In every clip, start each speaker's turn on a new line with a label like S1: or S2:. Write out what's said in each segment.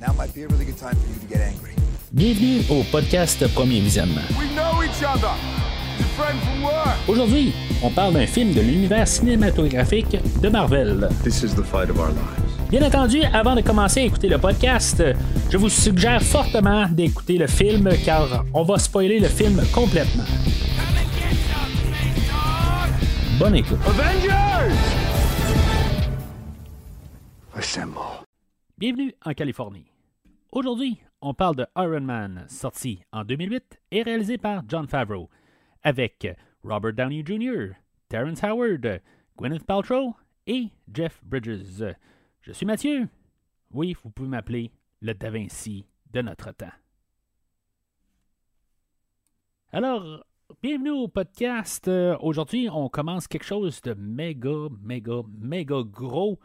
S1: Now might be a really good time for you to get angry.
S2: Bienvenue au podcast Premier Visionnement.
S3: We know each other. Your friend from work.
S2: Aujourd'hui, on parle d'un film de l'univers cinématographique de Marvel.
S4: This is the fight of our lives.
S2: Bien entendu, avant de commencer à écouter le podcast, je vous suggère fortement d'écouter le film car on va spoiler le film complètement. Bonne écoute.
S3: Avengers!
S4: Assemble.
S2: Bienvenue en Californie. Aujourd'hui, on parle de Iron Man, sorti en 2008 et réalisé par John Favreau, avec Robert Downey Jr., Terrence Howard, Gwyneth Paltrow et Jeff Bridges. Je suis Mathieu. Oui, vous pouvez m'appeler le Da Vinci de notre temps. Alors, bienvenue au podcast. Euh, Aujourd'hui, on commence quelque chose de méga, méga, méga gros.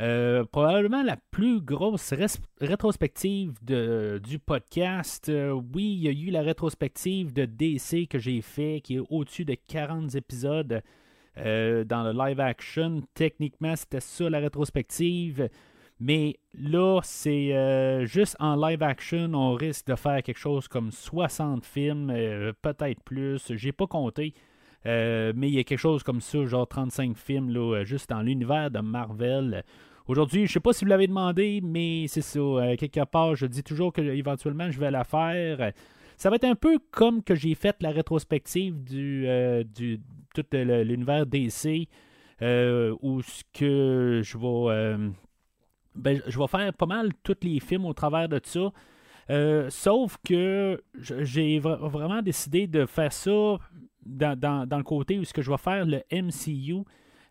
S2: Euh, probablement la plus grosse rétrospective de- du podcast. Euh, oui, il y a eu la rétrospective de DC que j'ai fait, qui est au-dessus de 40 épisodes euh, dans le live action. Techniquement, c'était ça la rétrospective. Mais là, c'est juste en live action, on risque de faire quelque chose comme 60 films, peut-être plus. J'ai pas compté. Euh, mais il y a quelque chose comme ça, genre 35 films, là, euh, juste dans l'univers de Marvel. Aujourd'hui, je sais pas si vous l'avez demandé, mais c'est ça. euh, quelque part, je dis toujours que éventuellement je vais la faire. Ça va être un peu comme que j'ai fait la rétrospective du, du tout l'univers DC, où ce que je vais, ben, je vais faire pas mal tous les films au travers de ça. Sauf que j'ai vra- vraiment décidé de faire ça dans, dans- dans le côté où ce que je vais faire le MCU.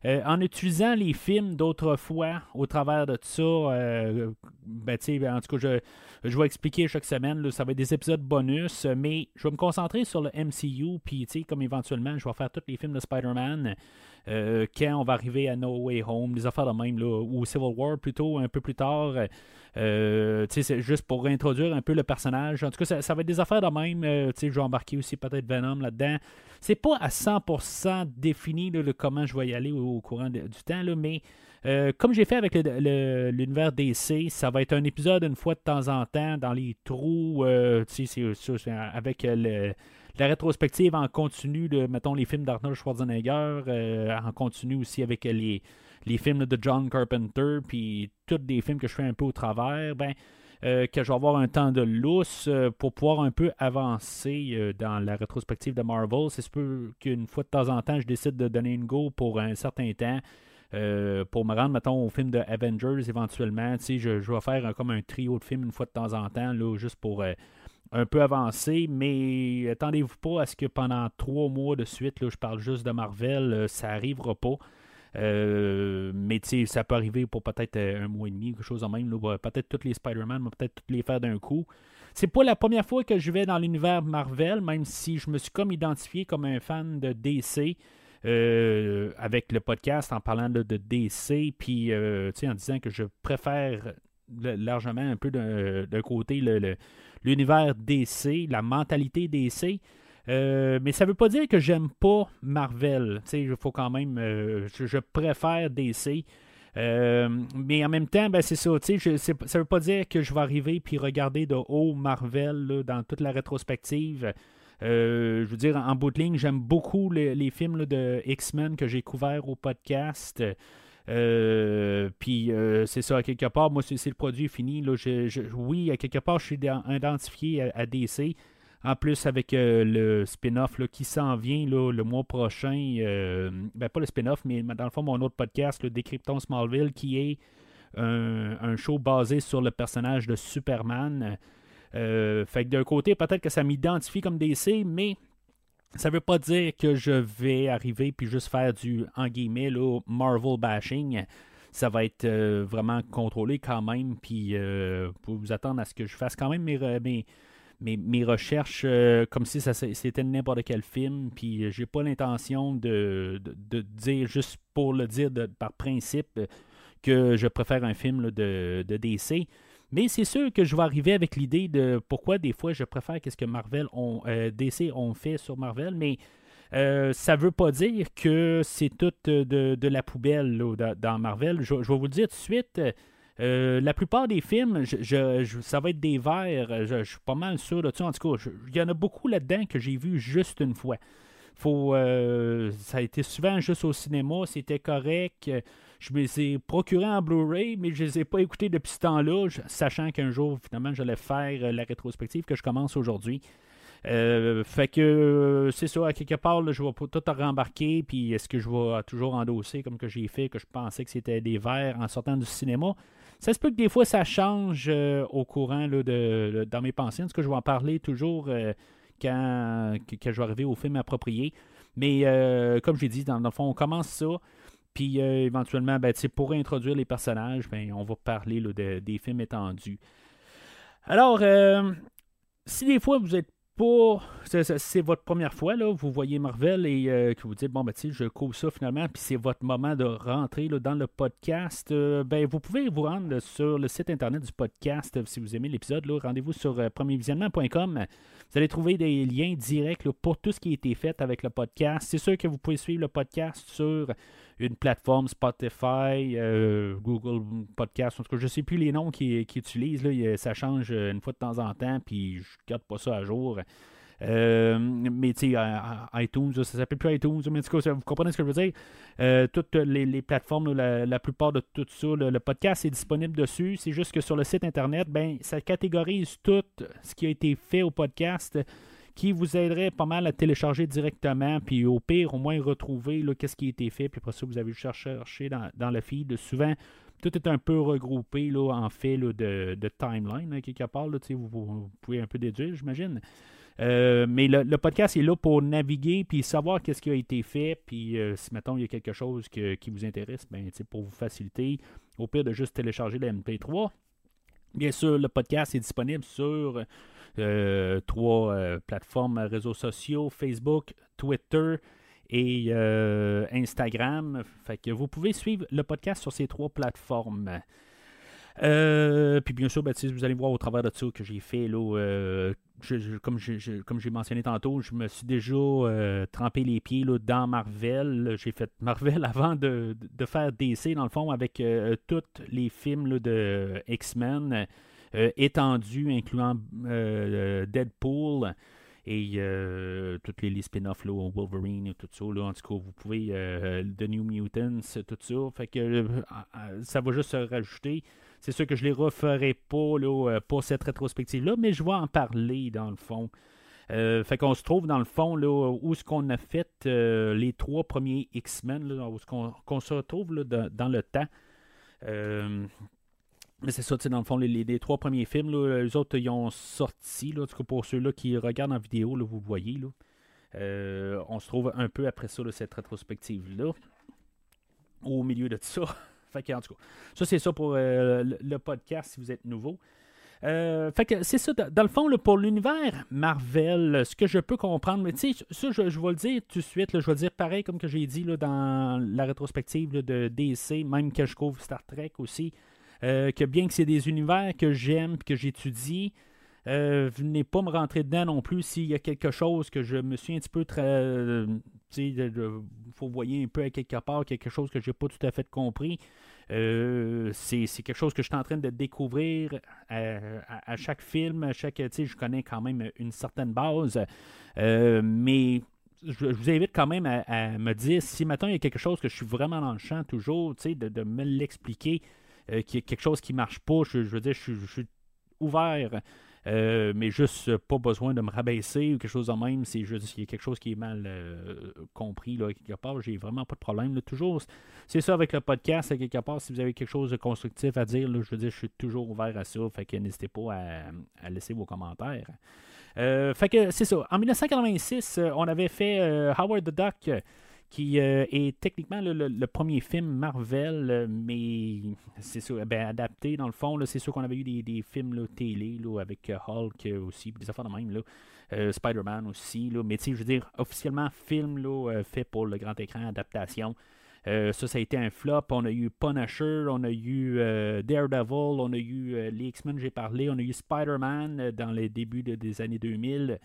S2: euh, en utilisant les films d'autrefois au travers de ça, euh, ben, sais, en tout cas, je, je vais expliquer chaque semaine, là, ça va être des épisodes bonus, mais je vais me concentrer sur le MCU, puis tu sais, comme éventuellement, je vais faire tous les films de Spider-Man, euh, quand on va arriver à No Way Home, des affaires de même, là, ou Civil War plutôt, un peu plus tard. Euh, tu sais, c'est juste pour réintroduire un peu le personnage. En tout cas, ça, va être des affaires de même. euh, tu sais, je vais embarquer aussi peut-être Venom là-dedans. C'est pas à 100% défini le comment je vais y aller au, courant du temps, mais euh, comme j'ai fait avec l'univers DC, ça va être un épisode une fois de temps en temps dans les trous, euh, avec la rétrospective en continu de, mettons, les films d'Arnold Schwarzenegger, euh, en continu aussi avec les, films de John Carpenter, puis tous des films que je fais un peu au travers, ben, que je vais avoir un temps de lousse pour pouvoir un peu avancer dans la rétrospective de Marvel. C'est peu qu'une fois de temps en temps, je décide de donner une go pour un certain temps. Euh, pour me rendre, mettons, au film de Avengers éventuellement. Je, je vais faire un- comme un trio de films une fois de temps en temps, là, juste pour euh, un peu avancer. Mais attendez-vous pas à ce que pendant trois mois de suite, là, je parle juste de Marvel. euh, ça arrivera pas. Mais ça peut arriver pour peut-être un mois et demi, quelque chose de même. Peut-être tous les Spider-Man, peut-être tous les faire d'un coup. C'est pas la première fois que je vais dans l'univers Marvel, même si je me suis comme identifié comme un fan de DC. Euh, avec le podcast en parlant de, DC, puis euh, en disant que je préfère largement un peu d'un côté l'univers DC, la mentalité DC. Euh, mais ça veut pas dire que j'aime pas Marvel. Il faut quand même. je, préfère DC. Mais en même temps, ben c'est ça. Ça veut pas dire que je vais arriver puis regarder de haut Marvel dans toute la rétrospective. Euh, je veux dire, en bout de ligne, j'aime beaucoup le- les films de X-Men que j'ai couverts au podcast. Euh, puis euh, c'est ça, à quelque part, moi, c'est le produit fini. Là, oui, à quelque part, je suis ident- identifié à, DC. En plus, avec le spin-off qui s'en vient le mois prochain, ben pas le spin-off, mais dans le fond, mon autre podcast, le Décryptons Smallville, qui est un show basé sur le personnage de Superman. Euh, fait que d'un côté, peut-être que ça m'identifie comme DC, mais ça veut pas dire que je vais arriver puis juste faire du, en guillemets, là, Marvel bashing. Ça va être euh, vraiment contrôlé quand même, puis euh, pour vous attendre à ce que je fasse quand même mes, re- mes, mes, mes recherches comme si c'était n'importe quel film, puis j'ai pas l'intention de, dire juste pour le dire par principe que je préfère un film de DC. Mais c'est sûr que je vais arriver avec l'idée de pourquoi des fois je préfère qu'est-ce que Marvel ont, euh, DC ont fait sur Marvel, mais euh, ça veut pas dire que c'est tout euh, de, de la poubelle dans, Marvel. Je, vais vous le dire tout de suite. la plupart des films, ça va être des verts. Je, suis pas mal sûr de ça. En tout cas, il y en a beaucoup là-dedans que j'ai vu juste une fois. Faut, ça a été souvent juste au cinéma, c'était correct. Je me les ai procurés en Blu-ray, mais je ne les ai pas écoutés depuis ce temps-là, sachant qu'un jour, finalement, j'allais faire la rétrospective que je commence aujourd'hui. Euh, fait que euh, c'est ça, quelque part, je vais tout rembarquer, puis est-ce que je vais toujours endosser comme que j'ai fait, que je pensais que c'était des verres en sortant du cinéma? Ça se peut que des fois ça change euh, au courant dans mes pensées. En tout cas, je vais en parler toujours quand, je vais arriver au film approprié. Mais comme j'ai dit, dans, le fond, on commence ça. Puis éventuellement, ben, pour introduire les personnages, ben, on va parler des films étendus. Alors, si des fois vous êtes pour. C'est votre première fois, là, vous voyez Marvel et euh, que vous dites, bon, ben, je couvre ça finalement, puis c'est votre moment de rentrer là, dans le podcast, euh, ben, vous pouvez vous rendre sur le site internet du podcast si vous aimez l'épisode. Rendez-vous sur euh, premiervisionnement.com. Vous allez trouver des liens directs pour tout ce qui a été fait avec le podcast. C'est sûr que vous pouvez suivre le podcast sur une plateforme Spotify, Google Podcast, en tout cas, je ne sais plus les noms qu'ils utilisent. Là, ça change une fois de temps en temps, puis je ne garde pas ça à jour. Euh, mais tu sais, iTunes, ça s'appelle plus iTunes, mais en vous comprenez ce que je veux dire. Euh, toutes les, plateformes, la, plupart de tout ça, le, podcast est disponible dessus. C'est juste que sur le site internet, ben, ça catégorise tout ce qui a été fait au podcast qui vous aiderait pas mal à télécharger directement, puis au pire, au moins retrouver qu'est-ce qui a été fait, puis après ça, vous avez cherché dans, le feed. Souvent, tout est un peu regroupé là, en fait de, de, timeline, quelque part. Là, vous, pouvez un peu déduire, j'imagine. Euh, mais le, podcast est là pour naviguer puis savoir qu'est-ce qui a été fait. Puis euh, si, mettons, il y a quelque chose qui vous intéresse, ben, pour vous faciliter, au pire de juste télécharger la MP3. Bien sûr, le podcast est disponible sur euh, trois plateformes réseaux sociaux, Facebook, Twitter et Instagram. Fait que vous pouvez suivre le podcast sur ces trois plateformes. Puis bien sûr, ben, vous allez voir au travers de ça que j'ai fait, là, comme j'ai mentionné tantôt, je me suis déjà euh, trempé les pieds là, dans Marvel. J'ai fait Marvel avant de, faire DC, dans le fond, avec tous les films de X-Men étendus, incluant Deadpool et toutes les, spin-offs, Wolverine et tout ça. En tout cas, vous pouvez, The New Mutants, tout ça. Fait que ça va juste se rajouter. C'est sûr que je ne les referai pas là, euh, pour cette rétrospective-là, mais je vais en parler dans le fond. Euh, fait qu'on se trouve dans le fond là, où ce qu'on a fait euh, les trois premiers X-Men, où ce qu'on, se retrouve là, dans, le temps. mais c'est ça, dans le fond, les, trois premiers films, les autres, ils ont sorti, là, pour ceux-là qui regardent en vidéo, vous le voyez. On se trouve un peu après ça, cette rétrospective-là. Au milieu de ça. Fait en tout cas, ça c'est ça pour euh, le, podcast si vous êtes nouveau. Euh, fait que c'est ça, dans le fond, pour l'univers Marvel, ce que je peux comprendre, mais tu sais, ça, je, vais le dire tout de suite, je vais le dire pareil comme que j'ai dit là, dans la rétrospective de DC, même que je couvre Star Trek aussi, euh, que bien que c'est des univers que j'aime que j'étudie, venez pas me rentrer dedans non plus s'il y a quelque chose que je me suis un petit peu très. sais, faut voyer un peu à quelque part quelque chose que j'ai pas tout à fait compris. Euh, c'est quelque chose que je suis en train de découvrir à, chaque film, à chaque, je connais quand même une certaine base, euh, mais je, vous invite quand même à, me dire si maintenant il y a quelque chose que je suis vraiment dans le champ toujours, de, me l'expliquer, euh, qu'il y a quelque chose qui marche pas, je, veux dire, je suis ouvert euh, mais juste pas besoin de me rabaisser ou quelque chose de même. C'est juste qu'il y a quelque chose qui est mal euh, compris là, quelque part. J'ai vraiment pas de problème. toujours, c'est ça avec le podcast, quelque part, si vous avez quelque chose de constructif à dire, je veux dire, je suis toujours ouvert à ça. Fait que n'hésitez pas à, laisser vos commentaires. Euh, fait que c'est ça. En 1986, on avait fait Howard the Duck qui euh, est techniquement le, premier film Marvel, euh, mais c'est sûr, ben, adapté dans le fond. C'est sûr qu'on avait eu des, films télé avec euh, Hulk aussi, des affaires de même. Spider-Man aussi, mais je veux dire, officiellement, film fait pour le grand écran, adaptation. ça, ça a été un flop. On a eu Punisher, on a eu Daredevil, on a eu les X-Men, j'ai parlé, on a eu Spider-Man dans les débuts des années 2000.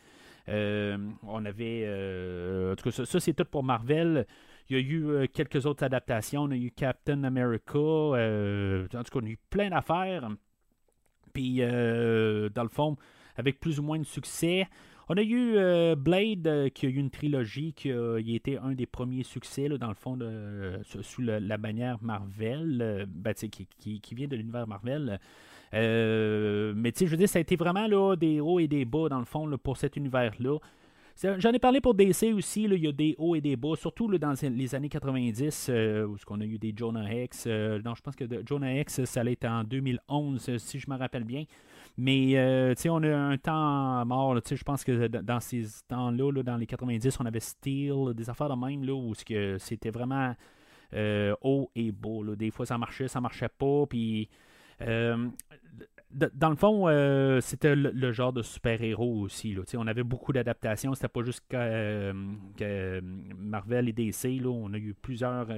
S2: Euh, on avait. Euh, en tout cas, ça, c'est tout pour Marvel. Il y a eu quelques autres adaptations. On a eu Captain America. en tout cas, on a eu plein d'affaires. Puis, dans le fond, avec plus ou moins de succès. On a eu euh, Blade, euh, qui a eu une trilogie qui a, été un des premiers succès, dans le fond, sous la bannière Marvel, euh, ben, qui, vient de l'univers Marvel. Mais tu sais, je veux dire, ça a été vraiment là, des hauts et des bas, dans le fond, pour cet univers-là. J'en ai parlé pour DC aussi, il y a des hauts et des bas, surtout dans les années 90, où on a eu des Jonah Hex. non, je pense que Jonah Hex, ça allait être en 2011, si je me rappelle bien. Mais euh, on a un temps mort. Je pense que dans ces temps-là, dans les 90, on avait Steel, des affaires de même là, où c'était vraiment euh, haut et beau. Des fois, ça marchait, ça marchait pas. Puis. Euh, dans le fond, c'était le, genre de super-héros aussi. On avait beaucoup d'adaptations. C'était pas juste que, Marvel et DC. On a eu plusieurs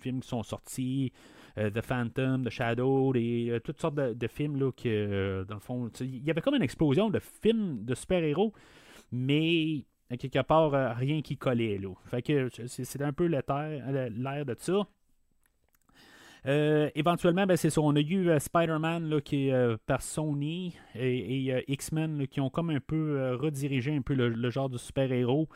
S2: films qui sont sortis. Euh, The Phantom, The Shadow, euh, toutes sortes de, films que, euh, dans le fond, il y avait comme une explosion de films de super-héros, mais quelque part, rien qui collait. C'est un peu l'air de ça. Éventuellement, ben, c'est ça. On a eu Spider-Man qui est par Sony et, X-Men qui ont comme un peu redirigé un peu le genre de super-héros.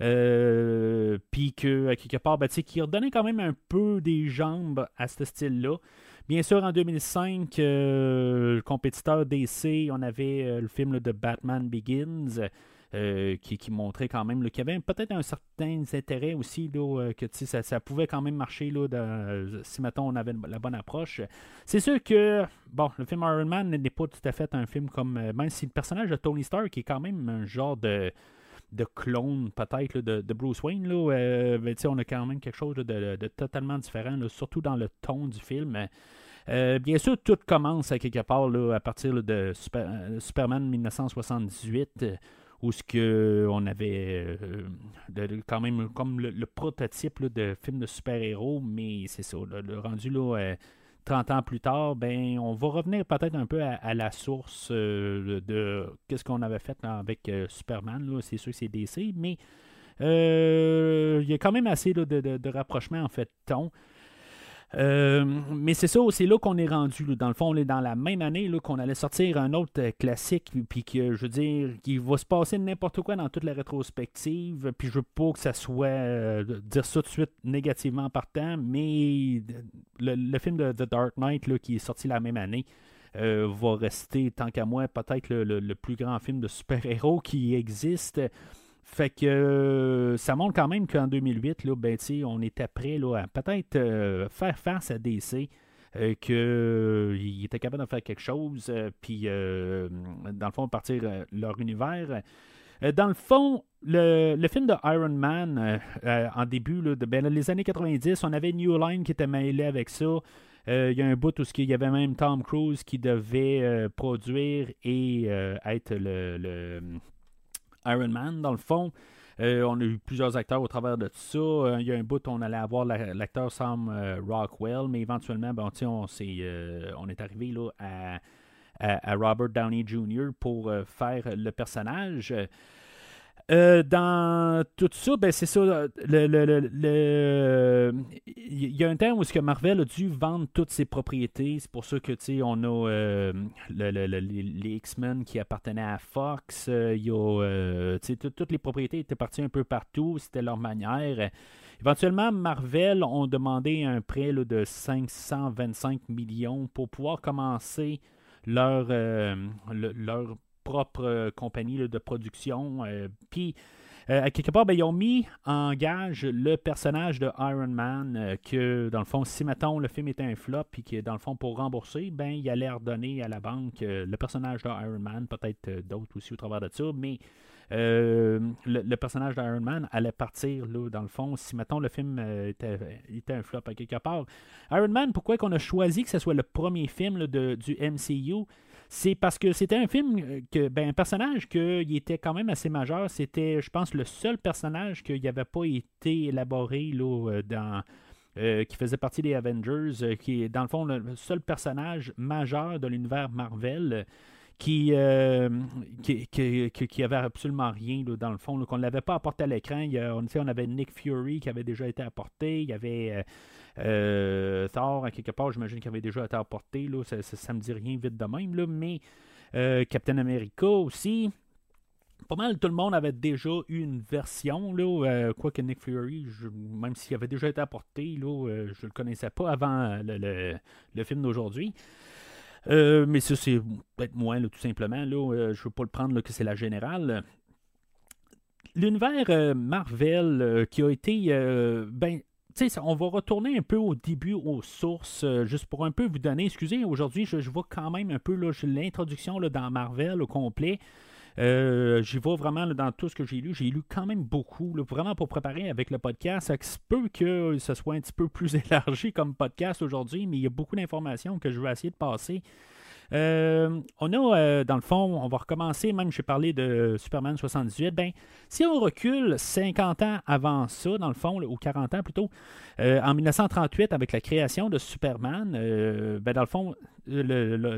S2: Euh, puis que, quelque part, ben, qui redonnait quand même un peu des jambes à ce style-là. Bien sûr, en 2005, euh, le compétiteur DC, on avait euh, le film de Batman Begins. Qui, montrait quand même qu'il y avait peut-être un certain intérêt aussi, là, que ça, ça, pouvait quand même marcher là, si maintenant on avait la bonne approche. C'est sûr que bon, le film Iron Man n'est pas tout à fait un film comme. Même si le personnage de Tony Stark est quand même un genre de de clone peut-être de, Bruce Wayne. Là, euh, on a quand même quelque chose de, totalement différent, surtout dans le ton du film. Euh, bien sûr, tout commence à quelque part là, à partir de euh, Superman 1978, où ce que on avait quand même comme le, prototype de film de super-héros, mais c'est ça, le rendu là 30 ans plus tard, ben, on va revenir peut-être un peu à, la source euh, de qu'est-ce qu'on avait fait avec euh, Superman. C'est sûr que c'est DC, mais euh, il y a quand même assez de, de, de rapprochement en fait ton. Euh, mais c'est ça, c'est là qu'on est rendu. Dans le fond, on est dans la même année qu'on allait sortir un autre euh, classique, puis que je veux dire, qui va se passer n'importe quoi dans toute la rétrospective. Puis je veux pas que ça soit euh, dire ça tout de suite négativement en partant, mais le, film de The Dark Knight qui est sorti la même année. va rester, tant qu'à moi, peut-être le, plus grand film de super-héros qui existe. Fait que euh, ça montre quand même qu'en 2008, là, ben, on était prêt là, à peut-être euh, faire face à DC. Euh, qu'il était capable de faire quelque chose, puis dans le fond, partir leur univers. dans le fond, le, film de Iron Man, en début, de, ben, les années 90, on avait New Line qui était mêlé avec ça. Il y a un bout où il y avait même Tom Cruise qui devait produire et être le Iron Man, dans le fond. Euh, on a eu plusieurs acteurs au travers de tout ça. Euh, il y a un bout on allait avoir l'acteur Sam euh, Rockwell, mais éventuellement, ben, on, est, on est arrivé là, à, Robert Downey Jr. pour faire le personnage. Euh, dans tout ça, ben c'est ça. Le, il y a un temps où que Marvel a dû vendre toutes ses propriétés. C'est pour ça que on a euh, les X-Men qui appartenaient à Fox. Euh, y a toutes les propriétés étaient parties un peu partout. C'était leur manière. Éventuellement, Marvel ont demandé un prêt de 525 millions pour pouvoir commencer leur, leur propre euh, compagnie de production. Euh, puis, euh, à quelque part, ben, ils ont mis en gage le personnage de Iron Man, que dans le fond, si mettons le film était un flop, puis que dans le fond, pour rembourser, ben, il allait redonner à la banque le personnage de Iron Man, peut-être d'autres aussi au travers de ça, mais le, personnage d'Iron Man allait partir, là, dans le fond, si mettons le film était, un flop à quelque part. Iron Man, pourquoi qu'on a choisi que ce soit le premier film de, du MCU c'est parce que c'était un film euh, que, ben, un personnage qui était quand même assez majeur. C'était, je pense, le seul personnage qui n'avait pas été élaboré là, euh, dans. Euh, qui faisait partie des Avengers, qui est dans le fond le seul personnage majeur de l'univers Marvel qui, qui, avait absolument rien dans le fond, qu'on ne l'avait pas apporté à l'écran. On, on avait Nick Fury qui avait déjà été apporté, il y avait euh, euh, Thor à quelque part, j'imagine qu'il avait déjà été apporté, là, ça, ça, me dit rien vite de même, là, mais Captain America aussi. Pas mal tout le monde avait déjà eu une version, là, quoique Nick Fury, même s'il avait déjà été apporté, là, je ne le connaissais pas avant le, film d'aujourd'hui. Euh, mais ça, c'est peut-être moins, tout simplement. Là, euh, je ne veux pas le prendre que c'est la générale. L'univers euh, Marvel qui a été. ben, on va retourner un peu au début, aux sources, juste pour un peu vous donner. Excusez, aujourd'hui, je, vois quand même un peu l'introduction dans Marvel au complet. Euh, j'y vais vraiment dans tout ce que j'ai lu. J'ai lu quand même beaucoup, vraiment pour préparer avec le podcast. Ça peut que ce soit un petit peu plus élargi comme podcast aujourd'hui, mais il y a beaucoup d'informations que je vais essayer de passer. Euh, on a, euh, dans le fond, on va recommencer, même j'ai parlé de Superman 78. Ben, si on recule 50 ans avant ça, dans le fond, ou 40 ans plutôt, euh, en 1938, avec la création de Superman, ben, dans le fond,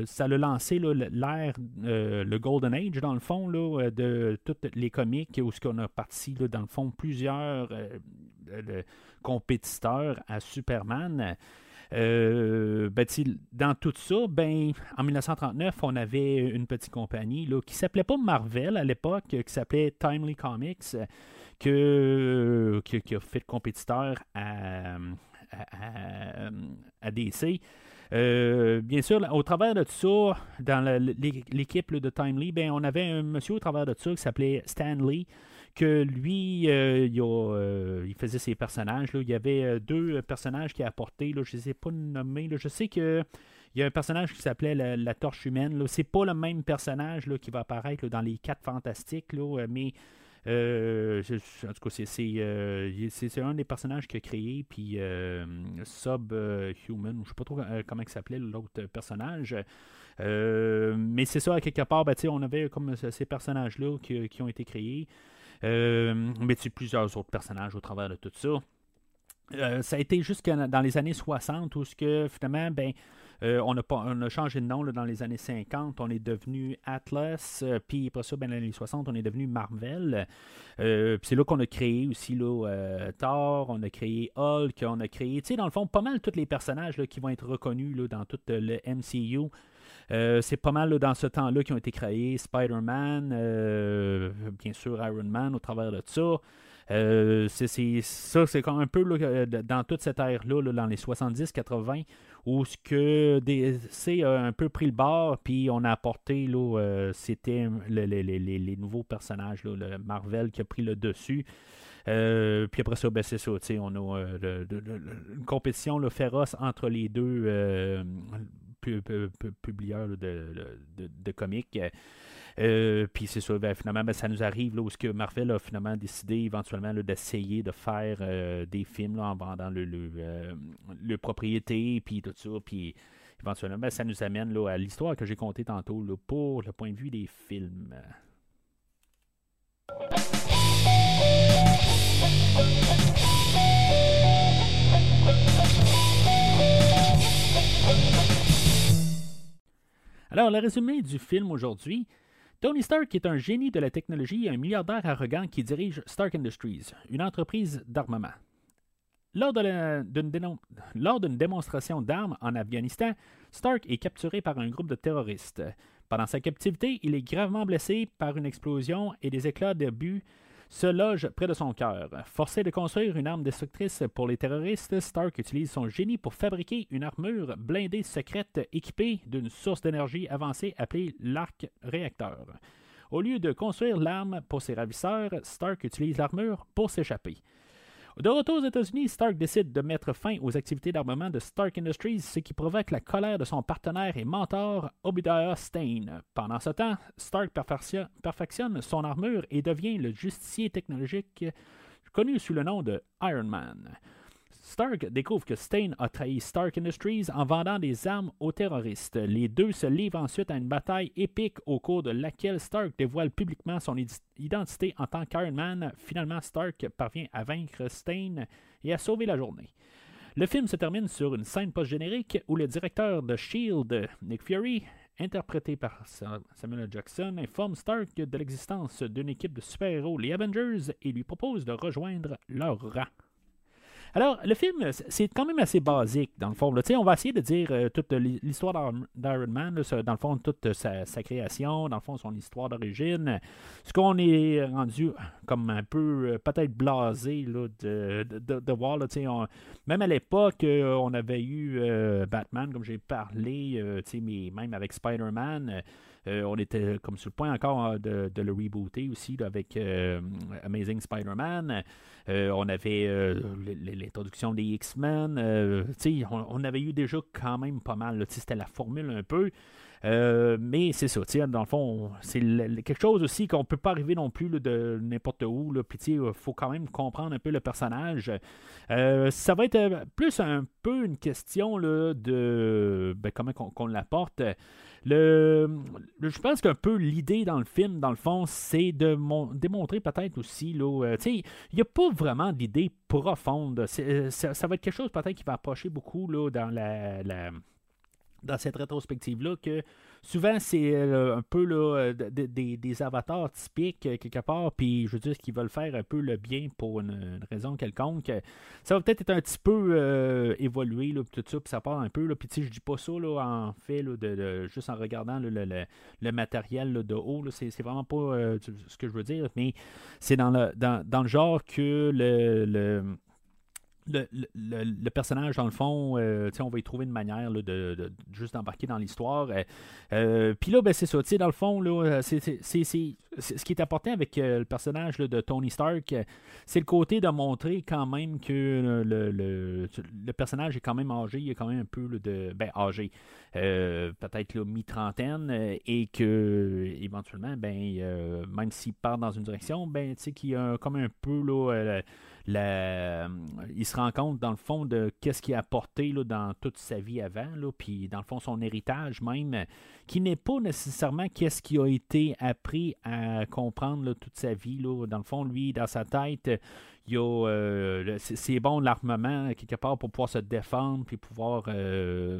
S2: ça a lancé l'ère, le Golden Age, dans le fond, de toutes les comics où ce qu'on a parti, dans le fond, plusieurs compétiteurs à Superman. Euh, dans tout ça, ben, en 1939, on avait une petite compagnie là, qui s'appelait pas Marvel à l'époque, qui s'appelait Timely Comics, que, qui, a fait compétiteur à, à, DC. Euh, bien sûr, au travers de tout ça, dans l'équipe de Timely, ben, on avait un monsieur au travers de tout ça qui s'appelait Stanley que lui, euh, euh, il, faisait ses personnages. Il y avait euh, deux personnages qui a apporté. Là, je ne les ai pas nommés. Je sais que. Il y a un personnage qui s'appelait la, Torche Humaine. C'est pas le même personnage là, qui va apparaître dans les quatre fantastiques, mais en tout cas, c'est un des personnages qu'il a créé, puis Subhuman, je ne sais pas trop comment il s'appelait l'autre personnage. mais c'est ça, quelque part, ben, on avait comme ces personnages-là qui, ont été créés. Euh, mais tu plusieurs autres personnages au travers de tout ça. Euh, ça a été jusque dans les années 60 où ce que finalement, ben, euh, on, a changé de nom dans les années 50. On est devenu Atlas. puis après ça, ben, dans les années 60, on est devenu Marvel. c'est là qu'on a créé aussi Thor, on a créé Hulk, on a créé, tu sais, dans le fond, pas mal tous les personnages qui vont être reconnus dans tout le MCU. Euh, c'est pas mal dans ce temps-là qui ont été créés Spider-Man, euh, bien sûr Iron Man au travers de ça. Euh, c'est, ça, c'est un peu dans toute cette ère-là, dans les 70-80, où ce que DC a un peu pris le bord, puis on a apporté, c'était les, nouveaux personnages, le Marvel qui a pris le dessus. puis après ça, ben, c'est ça, on a une compétition féroce entre les deux publieur de, de, comics. Euh, puis c'est ça, ben, finalement, ben, ça nous arrive là, où que Marvel a finalement décidé éventuellement d'essayer de faire euh, des films en vendant le, le, euh, propriété, puis tout ça, puis éventuellement, ben, ça nous amène là, à l'histoire que j'ai contée tantôt pour le point de vue des films. Alors, le résumé du film aujourd'hui. Tony Stark est un génie de la technologie et un milliardaire arrogant qui dirige Stark Industries, une entreprise d'armement. Lors d'une démonstration d'armes en Afghanistan, Stark est capturé par un groupe de terroristes. Pendant sa captivité, il est gravement blessé par une explosion et des éclats de but se loge près de son cœur. Forcé de construire une arme destructrice pour les terroristes, Stark utilise son génie pour fabriquer une armure blindée secrète équipée d'une source d'énergie avancée appelée l'arc réacteur. Au lieu de construire l'arme pour ses ravisseurs, Stark utilise l'armure pour s'échapper. De retour aux États-Unis, Stark décide de mettre fin aux activités d'armement de Stark Industries, ce qui provoque la colère de son partenaire et mentor, Obadiah Stane. Pendant ce temps, Stark perfectionne son armure et devient le justicier technologique connu sous le nom de Iron Man. Stark découvre que Stain a trahi Stark Industries en vendant des armes aux terroristes. Les deux se livrent ensuite à une bataille épique au cours de laquelle Stark dévoile publiquement son identité en tant qu'Iron Man. Finalement, Stark parvient à vaincre Stain et à sauver la journée. Le film se termine sur une scène post-générique où le directeur de Shield, Nick Fury, interprété par Samuel. Jackson, informe Stark de l'existence d'une équipe de super-héros, les Avengers, et lui propose de rejoindre leur rang. Alors, le film, c'est quand même assez basique, dans le fond. On va essayer de dire euh, toute l'histoire d'Iron Man, dans le fond, toute sa, création, dans le fond, son histoire d'origine. Ce qu'on est rendu comme un peu, euh, peut-être blasé de, de, voir. même à l'époque, euh, on avait eu Batman, comme j'ai parlé, mais même avec Spider-Man. Euh, on était comme sur le point encore euh, de, le rebooter aussi avec euh, Amazing Spider-Man. on avait l'introduction des X-Men. On, on, avait eu déjà quand même pas mal. C'était la formule un peu. mais c'est ça, dans le fond, c'est quelque chose aussi qu'on peut pas arriver non plus de n'importe où. Il faut quand même comprendre un peu le personnage. ça va être plus un peu une question de ben, comment qu'on l'apporte. Le, je pense qu'un peu l'idée dans le film, dans le fond, c'est de démontrer peut-être aussi, là, euh, il n'y a pas vraiment d'idée profonde. Euh, ça, va être quelque chose peut-être qui va approcher beaucoup là, dans la, dans cette rétrospective-là que souvent c'est euh, un peu là, des, avatars typiques euh, quelque part, puis je veux dire qu'ils veulent faire un peu le bien pour une, raison quelconque. Ça va peut-être être un petit peu euh, évolué, là, tout ça, puis ça part un peu, là, puis tu sais, je dis pas ça là, en fait, de, juste en regardant le, le, matériel de haut, c'est, vraiment pas ce que je veux dire, mais c'est dans le, dans, dans le genre que le le, personnage, dans le fond, euh, on va y trouver une manière de, juste d'embarquer dans l'histoire. Euh, euh, puis là, ben, c'est ça. Dans le fond, là, c'est, ce qui est important avec le personnage de Tony Stark, c'est le côté de montrer quand même que le, le, personnage est quand même âgé. Il est quand même un peu de. Ben, âgé. peut-être mi-trentaine. et que, éventuellement, ben, même s'il part dans une direction, ben, qu'il y a comme un peu. Là, il se rend compte, dans le fond, de qu'est-ce qu'il a apporté là, dans toute sa vie avant, puis dans le fond, son héritage même, qui n'est pas nécessairement qu'est-ce qui a été appris à comprendre toute sa vie. Dans le fond, lui, dans sa tête, il a, euh, c'est bon l'armement, quelque part, pour pouvoir se défendre, puis pouvoir, euh,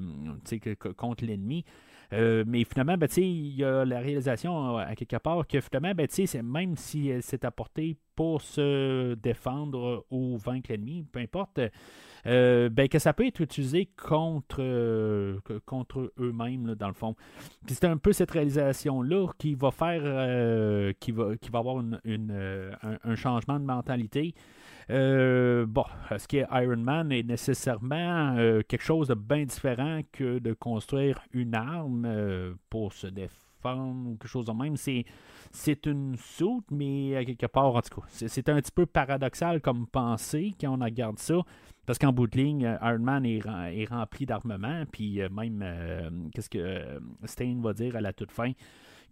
S2: contre l'ennemi. Euh, mais finalement, ben, il y a la réalisation à quelque part que finalement, ben, même si elle s'est apportée pour se défendre ou vaincre l'ennemi, peu importe, euh, ben, que ça peut être utilisé contre, euh, contre eux-mêmes, dans le fond. c'est un peu cette réalisation-là qui va faire, qui, va, qui va avoir un, changement de mentalité. bon, ce qui est Iron Man est nécessairement quelque chose de bien différent que de construire une arme pour se défendre ou quelque chose de même? C'est une soute, mais à quelque part, en tout cas, c'est un petit peu paradoxal comme pensée quand on regarde ça. Parce qu'en bout de ligne, euh, Iron Man est, rempli d'armement, puis euh, même, euh, qu'est-ce que Stain va dire à la toute fin,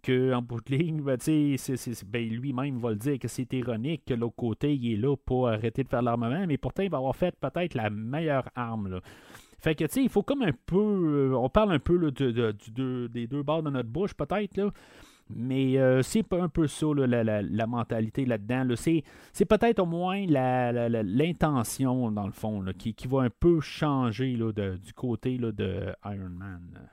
S2: qu'en bout de ligne, ben, ben, lui-même va le dire que c'est ironique que l'autre côté, il est là pour arrêter de faire l'armement, mais pourtant, il va avoir fait peut-être la meilleure arme. Là. Fait que, tu sais, il faut comme un peu. on parle un peu des deux bords de notre bouche, peut-être, là. Mais euh, c'est un peu ça, la, mentalité là-dedans. C'est peut-être au moins l'intention, dans le fond, qui, va un peu changer du côté de Iron Man.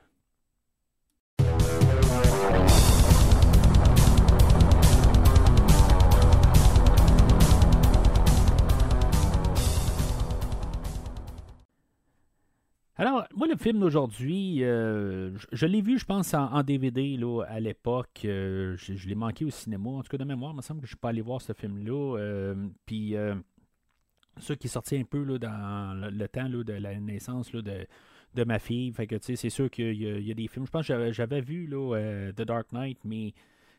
S2: Alors, moi, le film d'aujourd'hui, euh, je, l'ai vu, je pense, en, DVD à l'époque. Euh, je, l'ai manqué au cinéma. En tout cas, de mémoire, il me semble que je ne suis pas allé voir ce film-là. Euh, puis, ça qui est un peu là, dans le, temps de la naissance de, de ma fille. Fait que, tu sais, c'est sûr qu'il y, a des films. Je pense que j'avais vu là, The Dark Knight, mais.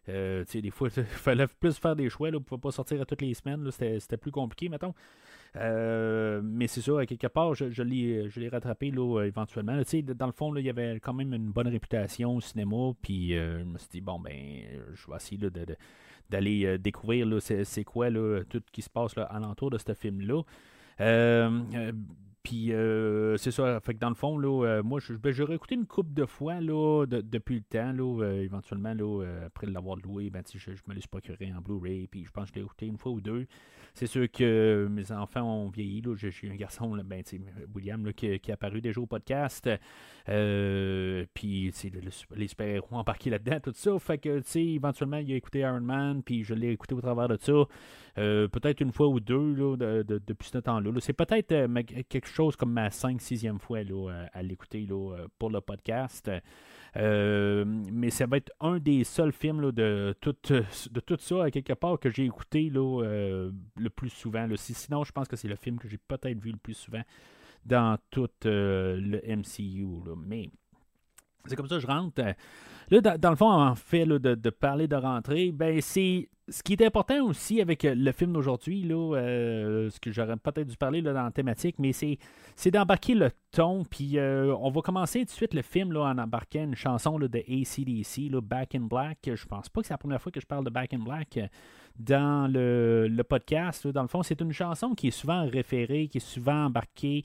S2: sais, des fois, il fallait plus faire des choix. Là, ne pouvait pas sortir à toutes les semaines. C'était plus compliqué, mettons. Euh, mais c'est ça, quelque part, je, je l'ai rattrapé là, éventuellement. dans le fond, il y avait quand même une bonne réputation au cinéma. Puis euh, je me suis dit, bon, ben, je vais essayer d'aller euh, découvrir c'est quoi tout ce qui se passe alentour de ce film-là. puis euh, c'est ça. Fait que dans le fond, là, moi, ben, j'aurais écouté une coupe de fois là, depuis le temps. Là, éventuellement, là, après l'avoir loué, ben, je, je, me l'ai procuré en Blu-ray. Puis je pense que je l'ai écouté une fois ou deux. C'est sûr que mes enfants ont vieilli. Là. J'ai un garçon, là, ben, William, là, qui, qui, est apparu déjà au podcast. Euh, puis les super-héros embarqués là-dedans, tout ça. Fait que, éventuellement, il a écouté Iron Man, puis je l'ai écouté au travers de ça. Euh, peut-être une fois ou deux là, depuis ce temps-là. c'est peut-être euh, quelque chose comme ma 5-6e fois là, à l'écouter pour le podcast. mais ça va être un des seuls films de, tout, de tout ça, à quelque part, que j'ai écouté là, le plus souvent. Sinon, je pense que c'est le film que j'ai peut-être vu le plus souvent dans tout le MCU. Mais c'est comme ça que je rentre. Là, dans, le fond, en fait de, parler de rentrée, ben c'est ce qui est important aussi avec le film d'aujourd'hui, euh, ce que j'aurais peut-être dû parler là, dans la thématique, mais c'est, c'est d'embarquer le ton. Puis euh, on va commencer tout de suite le film là, en embarquant une chanson là, de ACDC, là, Back in Black. Je pense pas que c'est la première fois que je parle de Back in Black dans le, le podcast. dans le fond, c'est une chanson qui est souvent référée, qui est souvent embarquée.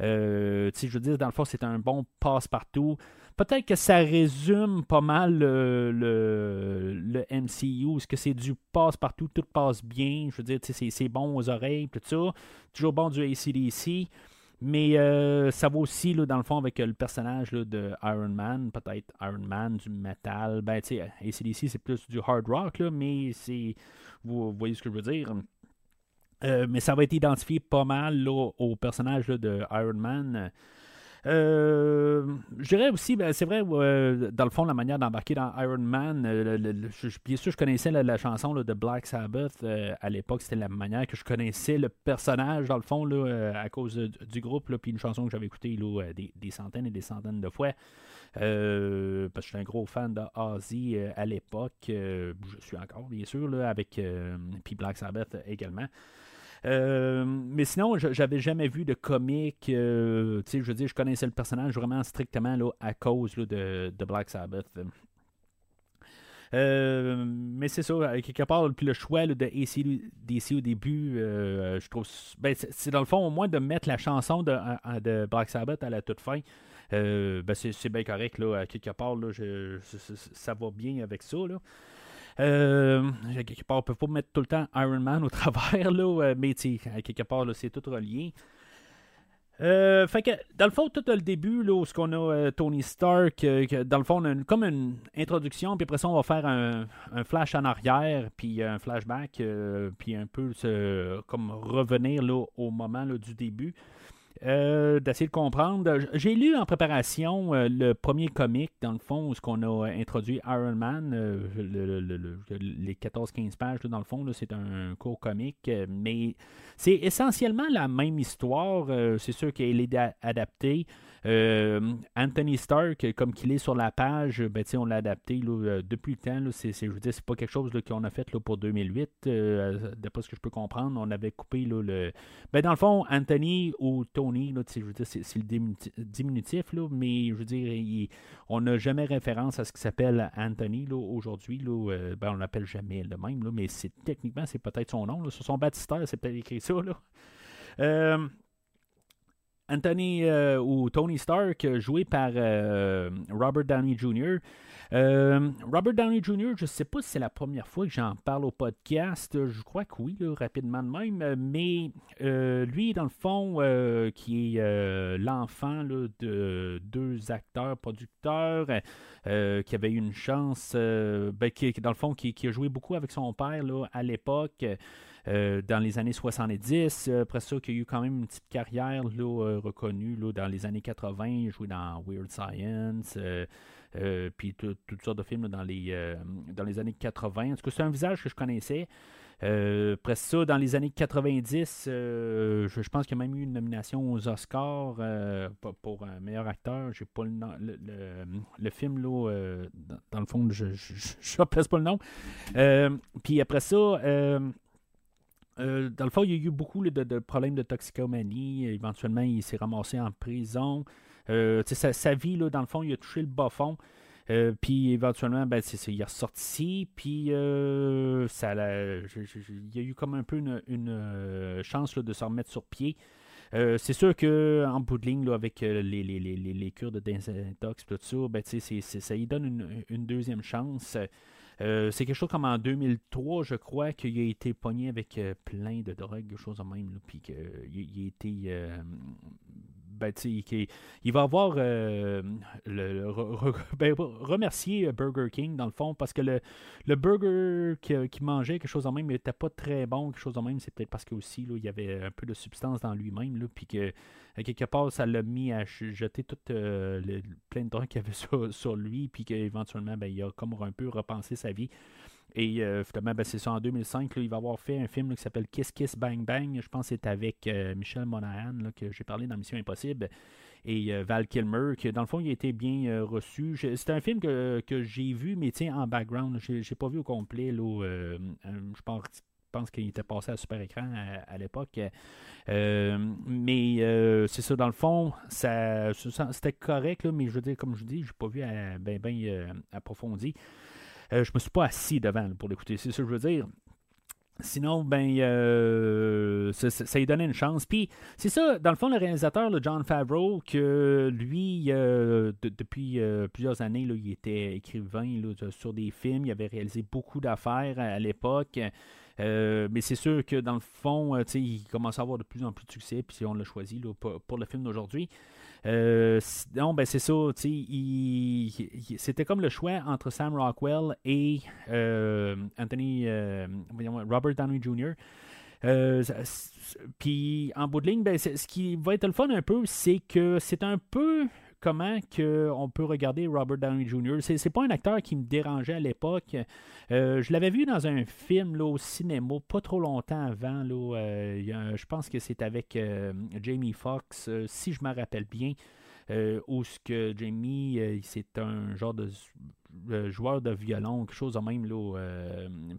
S2: Euh, je veux dire, dans le fond, c'est un bon passe-partout. Peut-être que ça résume pas mal le, MCU. Est-ce que c'est du passe-partout, tout passe bien? Je veux dire, c'est bon aux oreilles, tout ça. Toujours bon du ACDC. Mais euh, ça va aussi, là, dans le fond, avec le personnage de Iron Man, peut-être Iron Man, du metal. Ben, tu sais, ACDC, c'est plus du hard rock, là, mais c'est. Vous, voyez ce que je veux dire? Euh, mais ça va être identifié pas mal au personnage de Iron Man. Euh, je dirais aussi, ben, c'est vrai, euh, dans le fond, la manière d'embarquer dans Iron Man, euh, bien sûr, je connaissais la, chanson de Black Sabbath à l'époque, c'était la manière que je connaissais le personnage, dans le fond, là, à cause du groupe, puis une chanson que j'avais écoutée des, centaines et des centaines de fois. parce que je suis un gros fan de à l'époque, je suis encore, bien sûr, là, avec puis Black Sabbath également. Euh, mais sinon, j'avais jamais vu de comique. Euh, je veux dire, je connaissais le personnage vraiment strictement là, à cause de, Black Sabbath. Euh, mais c'est ça, quelque part, puis le choix de ACDC au début, je trouve. Ben, c'est dans le fond, au moins, de mettre la chanson de, de Black Sabbath à la toute fin. ben c'est bien correct, là, quelque part, là, ça va bien avec ça. Là. Euh, quelque part, on peut pas mettre tout le temps Iron Man au travers, là, euh, mais quelque part, c'est tout relié. Euh, fait que, dans le fond, tout le début, là, où ce qu'on a euh, Tony Stark, dans le fond, on a comme une introduction, puis après ça, on va faire un, flash en arrière, puis un flashback, puis un peu comme revenir là, au moment du début. Euh, d'essayer de comprendre. J'ai lu en préparation euh, le premier comic, dans le fond, où ce qu'on a introduit Iron Man, euh, les 14-15 pages, dans le fond, c'est un court comic, mais c'est essentiellement la même histoire. c'est sûr qu'elle est adaptée. Euh, Anthony Stark, comme qu'il est sur la page, ben, on l'a adapté euh, depuis le temps. c'est, je c'est pas quelque chose qu'on a fait là, pour 2008. Euh, d'après ce que je peux comprendre, on avait coupé le. Ben, dans le fond, Anthony ou Tony, je c'est, le diminutif, là, mais je veux dire, on n'a jamais référence à ce qui s'appelle Anthony aujourd'hui. ben, on l'appelle jamais le même, là, mais c'est, techniquement, c'est peut-être son nom. Sur son baptistère, c'est peut-être écrit ça. Là. Anthony euh, ou Tony Stark, joué par euh, Robert Downey Jr. Euh, Robert Downey Jr., je ne sais pas si c'est la première fois que j'en parle au podcast. Je crois que oui, rapidement de même. Mais lui, dans le fond, qui est l'enfant de deux acteurs, producteurs, qui avait eu une chance, ben, qui, dans le fond, qui, a joué beaucoup avec son père à l'époque. Euh, dans les années 70. Euh, après ça, il y a eu quand même une petite carrière là, euh, reconnue là, dans les années 80. Il a joué dans Weird Science. puis toutes sortes de films dans, les, dans les années 80. En tout cas, c'est un visage que je connaissais. après ça, dans les années 90, je, pense qu'il y a même eu une nomination aux Oscars pour un meilleur acteur. J'ai pas le, nom, le, film là, dans, le fond, je ne pas le nom. puis après ça, euh, dans le fond, il y a eu beaucoup de, problèmes de toxicomanie. Éventuellement, il s'est ramassé en prison. Euh, sa, vie, là, dans le fond, il a touché le bas fond. Euh, puis éventuellement, ben, il est ressorti. Puis ça, il y a eu comme un peu une, chance de se remettre sur pied. c'est sûr qu'en bout de ligne, avec les, cures de désintox tout ça, ben, ça y donne une deuxième chance. C'est quelque chose comme en 2003, je crois, qu'il a été pogné avec plein de drogues, choses de même, puis qu'il a été ben, il, va avoir euh, le, ben, remercier euh, Burger King, dans le fond, parce que le, burger qu'il mangeait, quelque chose de même, n'était pas très bon, quelque chose de même. C'est peut-être parce que aussi, il y avait un peu de substance dans lui-même, puis que quelque part, ça l'a mis à jeter tout euh, le, plein de drogues qu'il avait sur, sur lui, puis qu'éventuellement, ben, il a comme un peu repensé sa vie. Et euh, finalement, ben, c'est ça, en 2005, il va avoir fait un film qui s'appelle Kiss Kiss Bang Bang. Je pense que c'est avec euh, Michel Monahan, que j'ai parlé dans Mission Impossible, et euh, Val Kilmer, qui dans le fond, il a été bien reçu. C'est un film que, j'ai vu, mais tiens, en background. Je n'ai pas vu au complet. Là, je pense pense qu'il était passé à super écran à, l'époque. mais c'est ça, dans le fond, ça, c'était correct, mais je veux dire, comme je dis, je n'ai pas vu bien ben, approfondi. Euh, je me suis pas assis devant pour l'écouter, c'est ça que je veux dire. Sinon, ben, euh, ça, lui donnait une chance. Puis, c'est ça, dans le fond, le réalisateur, le John Favreau, que lui, euh, depuis plusieurs années, il était écrivain sur des films. Il avait réalisé beaucoup d'affaires à, l'époque. mais c'est sûr que dans le fond, il commence à avoir de plus en plus de succès, puis on l'a choisi pour, le film d'aujourd'hui. Euh, non, ben c'est ça. C'était comme le choix entre Sam Rockwell et euh, Anthony, euh, Robert Downey Jr. Puis en bout de ligne, ben, ce qui va être le fun un peu, c'est que c'est un peu comment que on peut regarder Robert Downey Jr. C'est, c'est pas un acteur qui me dérangeait à l'époque. je l'avais vu dans un film là, au cinéma, pas trop longtemps avant. Là, je pense que c'est avec Jamie Foxx, si je me rappelle bien. où ce que Jamie, c'est un genre de joueur de violon, quelque chose de même. Là,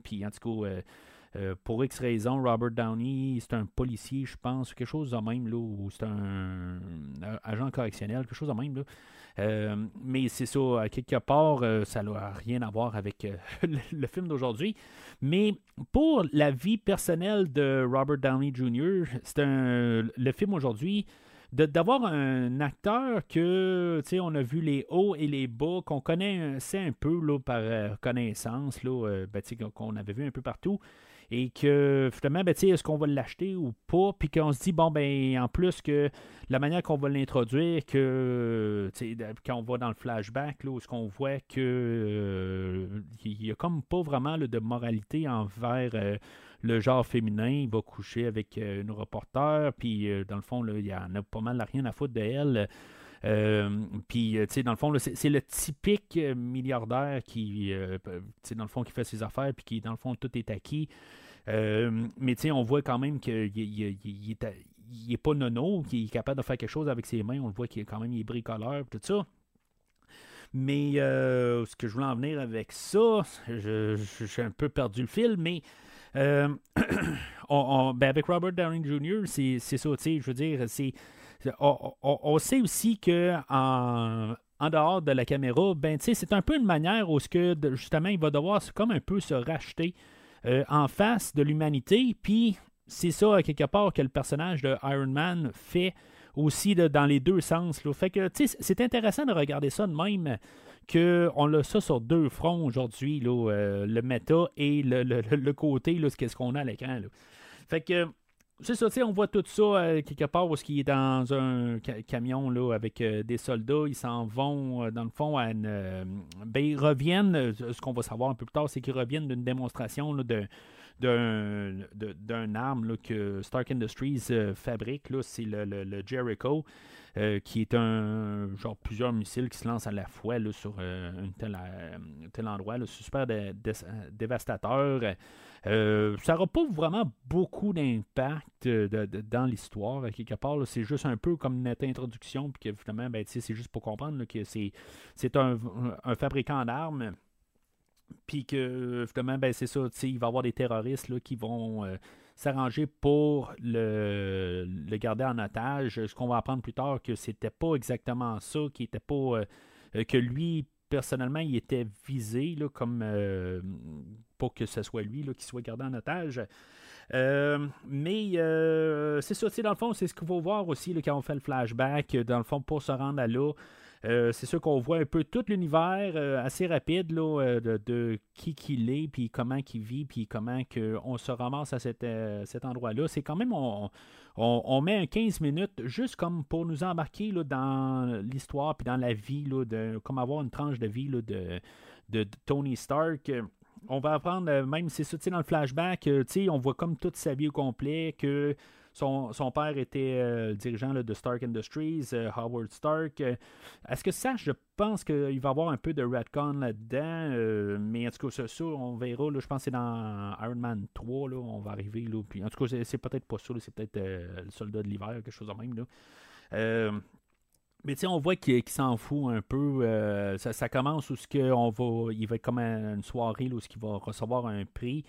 S2: puis en tout cas, euh, pour X raisons, Robert Downey, c'est un policier, je pense, quelque chose de même, là, ou c'est un, agent correctionnel, quelque chose de même. Euh, mais c'est ça, quelque part, euh, ça n'a rien à voir avec le, film d'aujourd'hui. Mais pour la vie personnelle de Robert Downey Jr., c'est un, le film aujourd'hui d'avoir un acteur que, tu sais, on a vu les hauts et les bas, qu'on connaît un peu là, par connaissance, là, ben, qu'on avait vu un peu partout et que finalement, ben, est-ce qu'on va l'acheter ou pas, puis qu'on se dit, bon, ben, en plus que la manière qu'on va l'introduire, que quand on va dans le flashback, là, où ce qu'on voit que euh, n'y a comme pas vraiment de moralité envers euh, le genre féminin, il va coucher avec euh, une reporter, puis dans le fond, il y en a pas mal rien à foutre de elle. Puis, tu sais, dans le fond, c'est le typique milliardaire qui, dans le fond, qui fait ses affaires, puis qui, dans le fond, tout est acquis. Euh, mais tu sais, on voit quand même qu'il il, est, pas nono, qu'il est capable de faire quelque chose avec ses mains. On le voit qu'il est quand même il est bricoleur, tout ça. Mais euh, ce que je voulais en venir avec ça, suis un peu perdu le fil, mais euh, ben, avec Robert Downey Jr., c'est ça, tu sais, je veux dire, c'est. On, sait aussi que en, dehors de la caméra, ben, c'est un peu une manière où ce que justement il va devoir comme un peu se racheter euh, en face de l'humanité. Puis c'est ça, quelque part, que le personnage de Iron Man fait aussi dans les deux sens. Fait que c'est intéressant de regarder ça de même qu'on a ça sur deux fronts aujourd'hui, euh, le méta et le, le, côté, qu'est-ce qu'on a à l'écran. Fait que c'est ça, on voit tout ça euh, quelque part où il est dans un camion là, avec des soldats. Ils s'en vont, dans le fond, à ben, ils reviennent. ce qu'on va savoir un peu plus tard, c'est qu'ils reviennent d'une démonstration d'un, arme que Stark Industries euh, fabrique. c'est le, Jericho. Euh, qui est un genre plusieurs missiles qui se lancent à la fois sur un tel, tel endroit. C'est super dévastateur. Euh, ça n'aura pas vraiment beaucoup d'impact euh, dans l'histoire, quelque part. C'est juste un peu comme une introduction, puis que finalement, ben, c'est juste pour comprendre que c'est un, un, fabricant d'armes, puis que finalement, ben, c'est ça, il va y avoir des terroristes qui vont euh, s'arranger pour le, le, garder en otage. Ce qu'on va apprendre plus tard, que c'était pas exactement ça, qui était pas. que lui personnellement, il était visé là, comme pour que ce soit lui qui soit gardé en otage. mais c'est ça, dans le fond, c'est ce qu'il faut voir aussi là, quand on fait le flashback, dans le fond, pour se rendre à là. c'est sûr qu'on voit un peu tout l'univers assez rapide là, de, qui qu'il est, puis comment qu'il vit, puis comment que on se ramasse à cet, endroit-là. C'est quand même, on, met un 15 minutes juste comme pour nous embarquer là, dans l'histoire puis dans la vie, là, de, comme avoir une tranche de vie là, de, de, Tony Stark. On va apprendre, euh, même si c'est dans le flashback, euh, on voit comme toute sa vie au complet que son, père était euh, dirigeant de Stark Industries, Howard Stark. Est-ce que ça, je pense qu'il va y avoir un peu de Redcon là-dedans, mais en tout cas, ça, on verra. je pense que c'est dans Iron Man 3, là, on va arriver. Là, puis, en tout cas, c'est, peut-être pas ça, c'est peut-être le soldat de l'hiver, quelque chose de même. Là. Mais tu sais, on voit qu'il, s'en fout un peu. ça, commence où on va, il va être comme une soirée où il va recevoir un prix.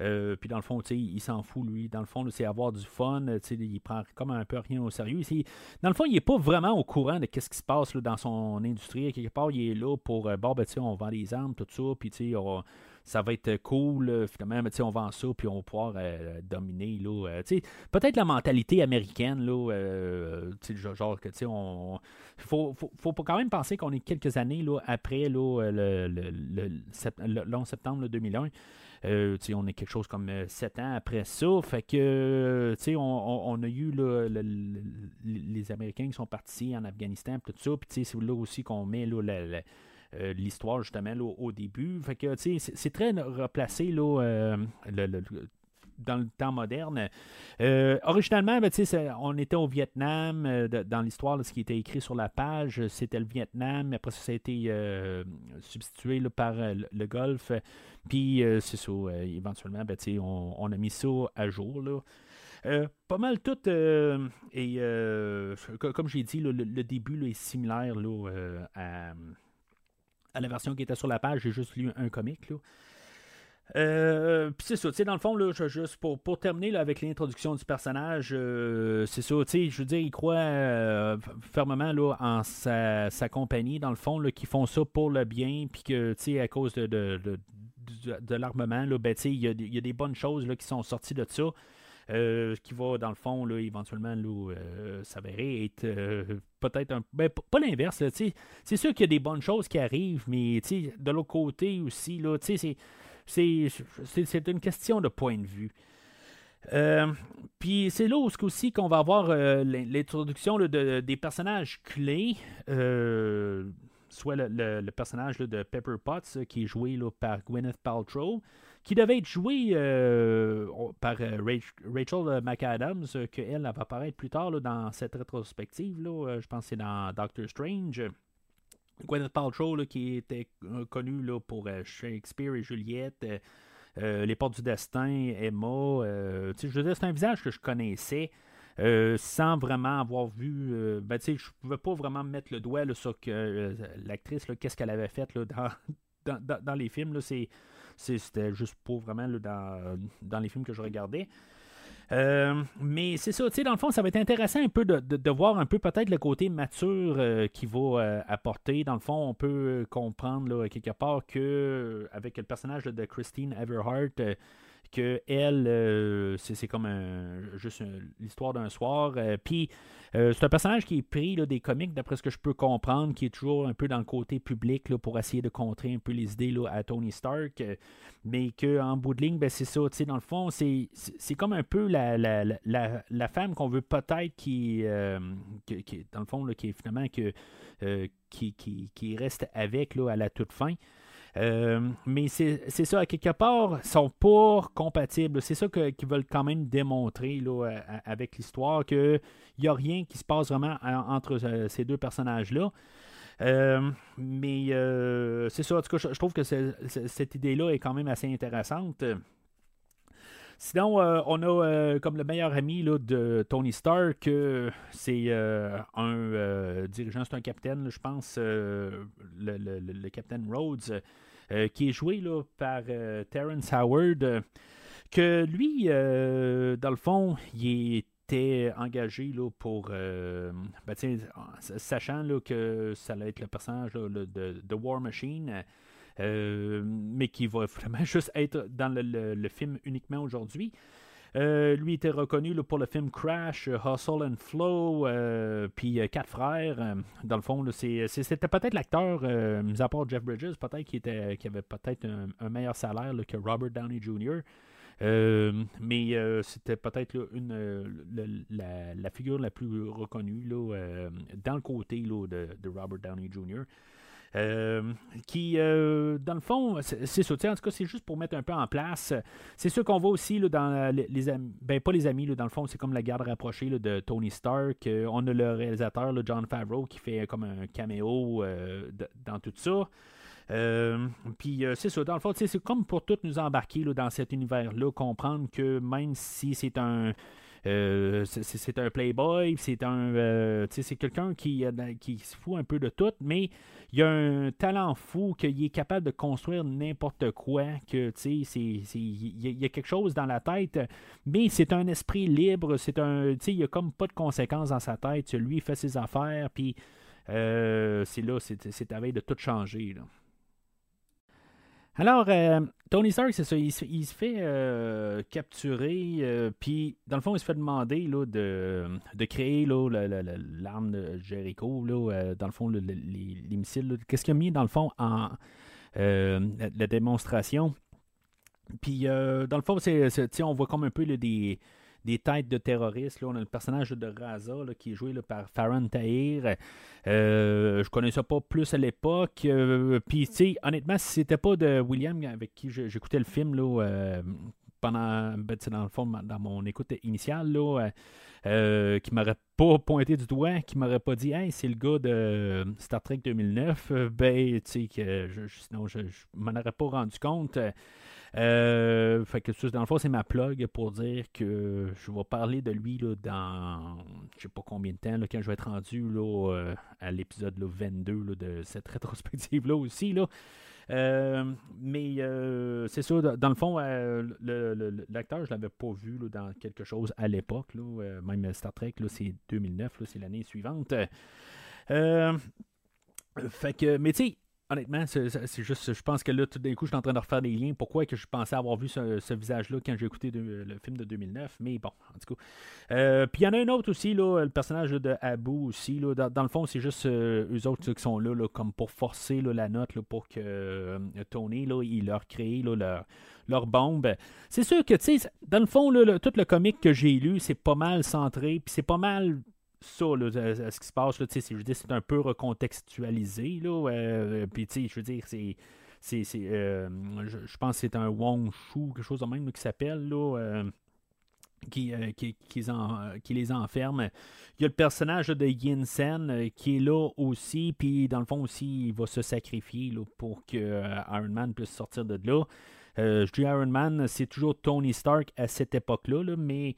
S2: Euh, puis dans le fond, il s'en fout, lui. Dans le fond, c'est avoir du fun. Il prend comme un peu rien au sérieux. Dans le fond, il n'est pas vraiment au courant de ce qui se passe dans son industrie. Quelque part, il est là pour, euh, bon, ben, on vend des armes, tout ça, puis ça va être cool, finalement, mais on vend ça, puis on va pouvoir euh, dominer. Là, peut-être la mentalité américaine, là, genre que, tu on... Faut, faut, quand même penser qu'on est quelques années là, après là, le, le, le, 11 septembre 2001. Euh, on est quelque chose comme euh, sept ans après ça. Fait que, euh, on, on, a eu les Américains qui sont partis en Afghanistan, tout ça. Puis, c'est là aussi qu'on met l'histoire justement au début. Fait que c'est très replacé là, le, dans le temps moderne. Euh, originalement, ben, on était au Vietnam. Euh, dans l'histoire, ce qui était écrit sur la page, c'était le Vietnam. Après ça, ça a été euh, substitué par le, Golfe. Puis, c'est ça, éventuellement, ben, on, on, a mis ça à jour. Là. pas mal tout, et comme j'ai dit, le, début est similaire à, à, la version qui était sur la page. J'ai juste lu un comic. Là. Euh, puis c'est ça, tu sais, dans le fond, là, juste pour, pour terminer avec l'introduction du personnage, euh, c'est ça, tu sais, je veux dire, il croit euh, fermement là, en sa, compagnie, dans le fond, là, qui font ça pour le bien, puis que, tu sais, à cause de, de, de, l'armement, là, ben, tu sais, il y, a des bonnes choses là, qui sont sorties de ça. Qui va, dans le fond, là, éventuellement là, s'avérer être peut-être un. Ben, pas l'inverse, c'est sûr qu'il y a des bonnes choses qui arrivent, mais de l'autre côté aussi, là, c'est c'est une question de point de vue. Euh, puis c'est là aussi qu'on va avoir euh, l'introduction des personnages clés, euh, soit le, personnage de Pepper Potts qui est joué par Gwyneth Paltrow, qui devait être joué par Rachel McAdams, qu'elle va apparaître plus tard dans cette rétrospective. je pense que c'est dans Doctor Strange. Gwyneth Paltrow, qui était euh, connue là, pour euh, Shakespeare et Juliette, euh, Les Portes du Destin, Emma. je c'est un visage que je connaissais. sans vraiment avoir vu. ben, je ne pouvais pas vraiment mettre le doigt sur que l'actrice, qu'est-ce qu'elle avait fait là, dans, dans, dans, les films. C'était juste pas vraiment dans, dans les films que je regardais. Euh, mais c'est ça, tu sais, dans le fond, ça va être intéressant un peu de, voir un peu peut-être le côté mature euh, qu'il va euh, apporter. Dans le fond, on peut comprendre quelque part que avec le personnage de Christine Everhart, que elle, euh, c'est comme juste l'histoire d'un soir. Euh, puis euh, c'est un personnage qui est pris là, des comics, d'après ce que je peux comprendre, qui est toujours un peu dans le côté public là, pour essayer de contrer un peu les idées à Tony Stark. mais qu'en bout de ligne, ben, c'est ça. Dans le fond, c'est comme un peu la, la, la, la femme qu'on veut peut-être qui, qui, dans le qui qui, qui, qui, reste avec à la toute fin. Euh, mais c'est ça, à quelque part, sont pas compatibles. C'est ça qu'ils veulent quand même démontrer là, avec l'histoire, qu'il n'y a rien qui se passe vraiment entre euh, ces deux personnages-là. Euh, mais c'est ça, en tout cas, je, trouve que cette idée-là est quand même assez intéressante. Sinon, on a comme le meilleur ami là, de Tony Stark, c'est un dirigeant, c'est un capitaine, je pense, le, le, capitaine Rhodes, euh, qui est joué là, par euh, Terrence Howard, euh, que lui, dans le fond, il était engagé là, pour, ben, sachant là, que ça allait être le personnage de, de, War Machine, mais qui va vraiment juste être dans le, film uniquement aujourd'hui. lui était reconnu pour le film Crash, Hustle and Flow, puis Quatre Frères. dans le fond, c'était peut-être l'acteur, mis à part Jeff Bridges, peut-être qui, avait peut-être un, meilleur salaire que Robert Downey Jr. mais c'était peut-être la, figure la plus reconnue dans le côté de, Robert Downey Jr. Euh, qui, euh, dans le fond, c'est ça. En tout cas, c'est juste pour mettre un peu en place. C'est sûr qu'on voit aussi là, dans les, amis, ben pas les amis, là, dans le fond, c'est comme la garde rapprochée de Tony Stark. Euh, on a le réalisateur, John Favreau, qui fait comme un caméo dans tout ça. puis c'est ça, dans le fond, c'est comme pour tout nous embarquer dans cet univers-là, comprendre que même si c'est un euh, c'est un playboy, c'est un euh, c'est quelqu'un qui, qui se fout un peu de tout, mais il a un talent fou qu'il est capable de construire n'importe quoi, que il y a quelque chose dans la tête, mais c'est un esprit libre, c'est un il n'y a comme pas de conséquences dans sa tête, lui il fait ses affaires, puis euh, c'est là, c'est à veille de tout changer. Alors, euh, Tony Stark, c'est ça, il, se fait euh, capturer, euh, puis dans le fond, il se fait demander là, de, de créer l'arme de Jericho, là, dans le fond, les, missiles. Qu'est-ce qu'il a mis dans le fond en la, démonstration? Puis, dans le fond, c'est, on voit comme un peu des des têtes de terroristes. Là. On a le personnage de Raza qui est joué par Farron Tahir. Euh, je connaissais pas plus à l'époque. Euh, puis, honnêtement, si c'était pas de William avec qui j'écoutais le film là, euh, pendant, ben, dans le fond, dans mon écoute initiale, là, euh, qui m'aurait pas pointé du doigt, qui m'aurait pas dit Hey, c'est le gars de Star Trek 2009, ben, tu sais, que sinon je, je m'en aurais pas rendu compte. Euh, fait que dans le fond, c'est ma plug pour dire que je vais parler de lui là, dans je sais pas combien de temps, là, quand je vais être rendu là, euh, à l'épisode 22 de cette rétrospective-là aussi. Là. Euh, mais c'est ça, dans le fond, l'acteur, je l'avais pas vu dans quelque chose à l'époque. même Star Trek, c'est 2009, c'est l'année suivante. fait que, mais tu sais, honnêtement, c'est juste, je pense que là, tout d'un coup, je suis en train de refaire des liens. Pourquoi que je pensais avoir vu ce, visage-là quand j'ai écouté le film de 2009? Mais bon, en tout cas. Euh, puis il y en a un autre aussi, le personnage de Abu aussi. Là, dans, le fond, c'est juste euh, eux autres qui sont là, comme pour forcer la note pour que euh, Tony, là, il leur crée leur, leur bombe. C'est sûr que, tu sais, dans le fond, tout le comic que j'ai lu, c'est pas mal centré, puis c'est pas mal ça, ce qui se passe, là, je veux dire, c'est un peu recontextualisé, là, euh, je veux dire, c'est, c'est, euh, je, pense que c'est un Wong Shu, quelque chose de même, qui s'appelle, là, euh, qui, qui, qui, les enferme. Il y a le personnage de Yin Sen qui est là aussi, puis dans le fond aussi, il va se sacrifier là, pour que Iron Man puisse sortir de là. je dis Iron Man, c'est toujours Tony Stark à cette époque-là, là, mais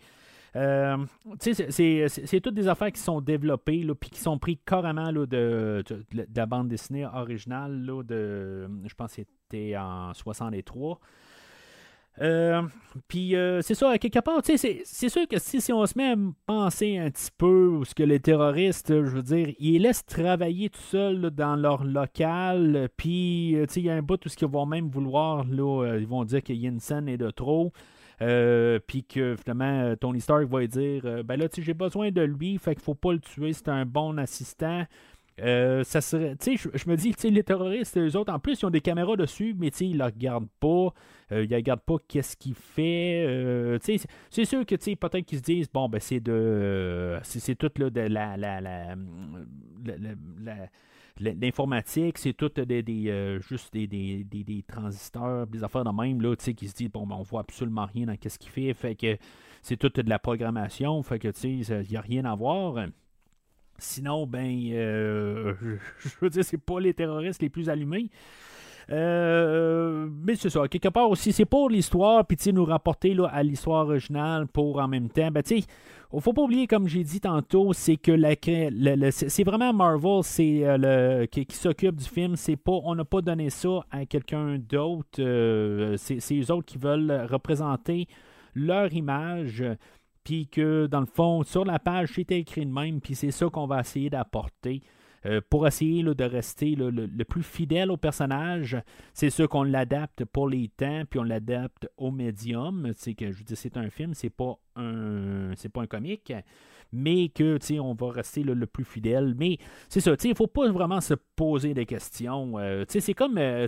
S2: euh, c'est toutes des affaires qui sont développées, puis qui sont prises carrément là, de, la bande dessinée originale, là, de, je pense que c'était en 63. Euh, puis euh, c'est ça, quelque part, c'est sûr que si, on se met à penser un petit peu ce que les terroristes, je veux dire, ils laissent travailler tout seuls dans leur local, puis il y a un bout où ils vont même vouloir, là, ils vont dire que Yinsen est de trop. Euh, puis que finalement, euh, Tony Stark va dire euh, Ben là, tu j'ai besoin de lui, fait qu'il faut pas le tuer, c'est un bon assistant. ça serait, tu sais, je, me dis, tu les terroristes, eux autres, en plus, ils ont des caméras dessus, mais tu sais, ils le regardent pas, ils ne regardent pas qu'est-ce qu'il fait. tu sais, c'est sûr que, tu sais, peut-être qu'ils se disent, bon, ben, c'est de, c'est tout là de la, la, la l'informatique, c'est tout des, euh, juste des, des, transistors, des affaires de même, là, qui se disent, bon, ben, on voit absolument rien dans ce qu'il fait, fait que c'est tout de la programmation, fait que, tu sais, il n'y a rien à voir. Sinon, ben, euh, je veux dire, c'est pas les terroristes les plus allumés. Euh, mais c'est ça, quelque part aussi, c'est pour l'histoire, puis nous rapporter là, à l'histoire originale pour en même temps. Ben, tu faut pas oublier, comme j'ai dit tantôt, c'est que la, c'est vraiment Marvel c'est, euh, le, qui, s'occupe du film. C'est pas, on n'a pas donné ça à quelqu'un d'autre. Euh, c'est, c'est eux autres qui veulent représenter leur image. Puis que, dans le fond, sur la page, c'était écrit de même. Puis c'est ça qu'on va essayer d'apporter. Pour essayer de rester le, plus fidèle au personnage, c'est sûr qu'on l'adapte pour les temps, puis on l'adapte au médium. C'est que je dis c'est un film, c'est pas un c'est pas un comique mais que on va rester le plus fidèle. Mais c'est ça, il faut pas vraiment se poser des questions. Euh, c'est comme euh,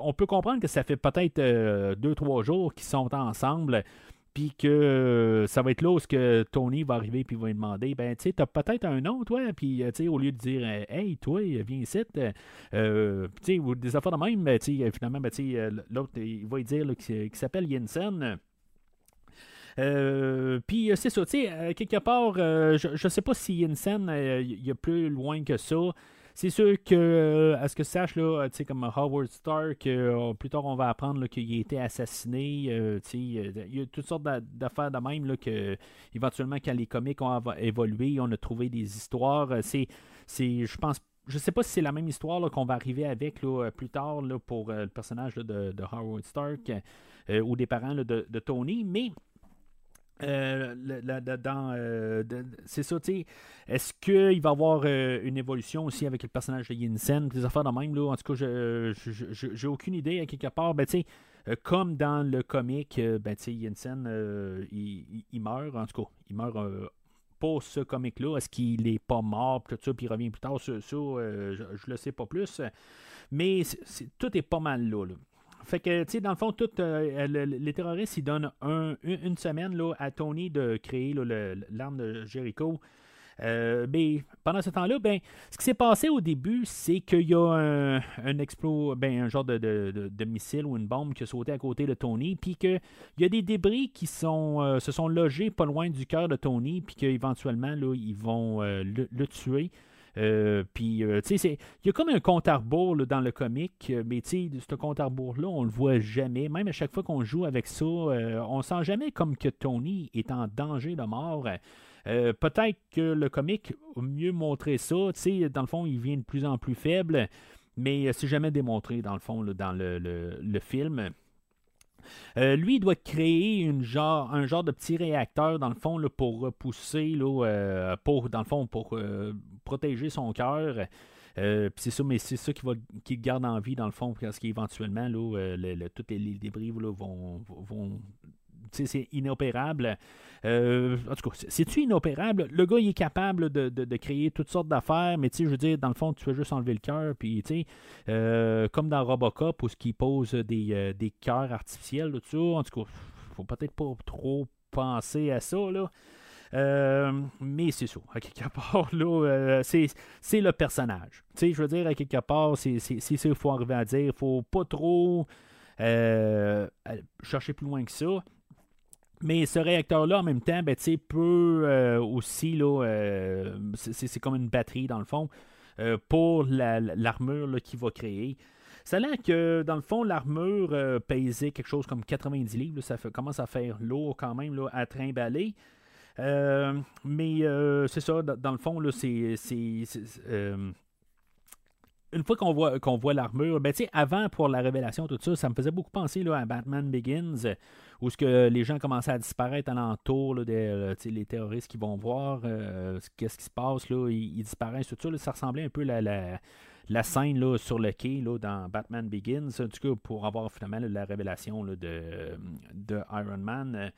S2: on peut comprendre que ça fait peut-être euh, deux, trois jours qu'ils sont ensemble. Puis que ça va être là où que Tony va arriver puis va lui demander ben tu sais t'as peut-être un nom toi puis tu sais au lieu de dire hey toi viens ici tu sais ou des affaires de même ben, tu sais finalement ben, tu l'autre il va lui dire qu'il s'appelle Jensen euh, puis euh, c'est ça, tu sais, euh, quelque part, je sais pas si Yinsen, il y a plus loin que ça. C'est sûr que, à ce que je sache, là, comme Howard Stark, plus tard on va apprendre qu'il a été assassiné. il y a toutes sortes d'affaires de même là, que, éventuellement, quand les comics ont évolué, on a trouvé des histoires. c'est, je pense je sais pas si c'est la même histoire qu'on va arriver avec plus tard là, pour le personnage de, Howard Stark ou des parents de, Tony, mais euh, euh, c'est ça, tu sais. Est-ce qu'il va y avoir euh, une évolution aussi avec le personnage de Yinsen, des affaires de même, là? En tout cas, je j'ai aucune idée à quelque part. Ben, tu sais, comme dans le comic, ben, Yinsen, il, meurt, en tout cas, il meurt pas ce comic-là. Est-ce qu'il est pas mort, tout ça, puis il revient plus tard? Ça, je, je le sais pas plus. Mais tout est pas mal là. là. Fait que, tu sais, dans le fond, euh, les terroristes, ils donnent une semaine là, à Tony de créer l'arme de Jericho. Euh, mais pendant ce temps-là, ben, ce qui s'est passé au début, c'est qu'il y a un, un explos, ben, un genre de, missile ou une bombe qui a sauté à côté de Tony, puis qu'il y a des débris qui sont, euh, se sont logés pas loin du cœur de Tony, puis qu'éventuellement, ils vont le, tuer. Euh, puis, euh, tu sais, il y a comme un compte à rebours dans le comic, euh, mais tu sais, ce compte à rebours-là, on le voit jamais. Même à chaque fois qu'on joue avec ça, on sent jamais comme que Tony est en danger de mort. Peut-être que le comic a mieux montré ça. Tu sais, dans le fond, il vient de plus en plus faible, mais c'est jamais démontré, dans le fond, dans le film. Euh, lui, il doit créer un genre de petit réacteur, dans le fond, pour repousser, euh, pour, dans le fond, pour euh, protéger son cœur. c'est ça, mais c'est ça qui qui garde en vie, dans le fond, parce qu'éventuellement, là, les, débris vont c'est inopérable. Euh, en tout cas, c'est-tu inopérable? Le gars, il est capable de, créer toutes sortes d'affaires, mais tu sais, je veux dire, dans le fond, tu fais juste enlever le cœur, puis tu sais, euh, comme dans Robocop, où ce qui pose des, euh, des cœurs artificiels, tout ça, en tout cas, faut peut-être pas trop penser à ça, là. mais c'est ça, à quelque part, là, c'est le personnage. Tu sais, je veux dire, à quelque part, c'est ça qu'il faut arriver à dire. faut pas trop chercher plus loin que ça. Mais ce réacteur-là, en même temps, ben, peut euh, aussi, euh, c'est, comme une batterie dans le fond, euh, pour l'armure qu'il va créer. Ça a que, dans le fond, l'armure pesait quelque chose comme 90 livres. ça commence à faire lourd quand même là, à trimballer. mais c'est ça, dans, le fond, c'est une fois qu'on voit, voit l'armure, ben, avant pour la révélation, tout ça, ça me faisait beaucoup penser là, à Batman Begins, où ce que les gens commençaient à disparaître alentour, là, des, euh, les terroristes qui vont voir euh, qu'est-ce qui se passe, là, ils, disparaissent, tout ça. ça ressemblait un peu la, la, scène là, sur le quai là, dans Batman Begins, du coup, pour avoir finalement la révélation de, de Iron Man.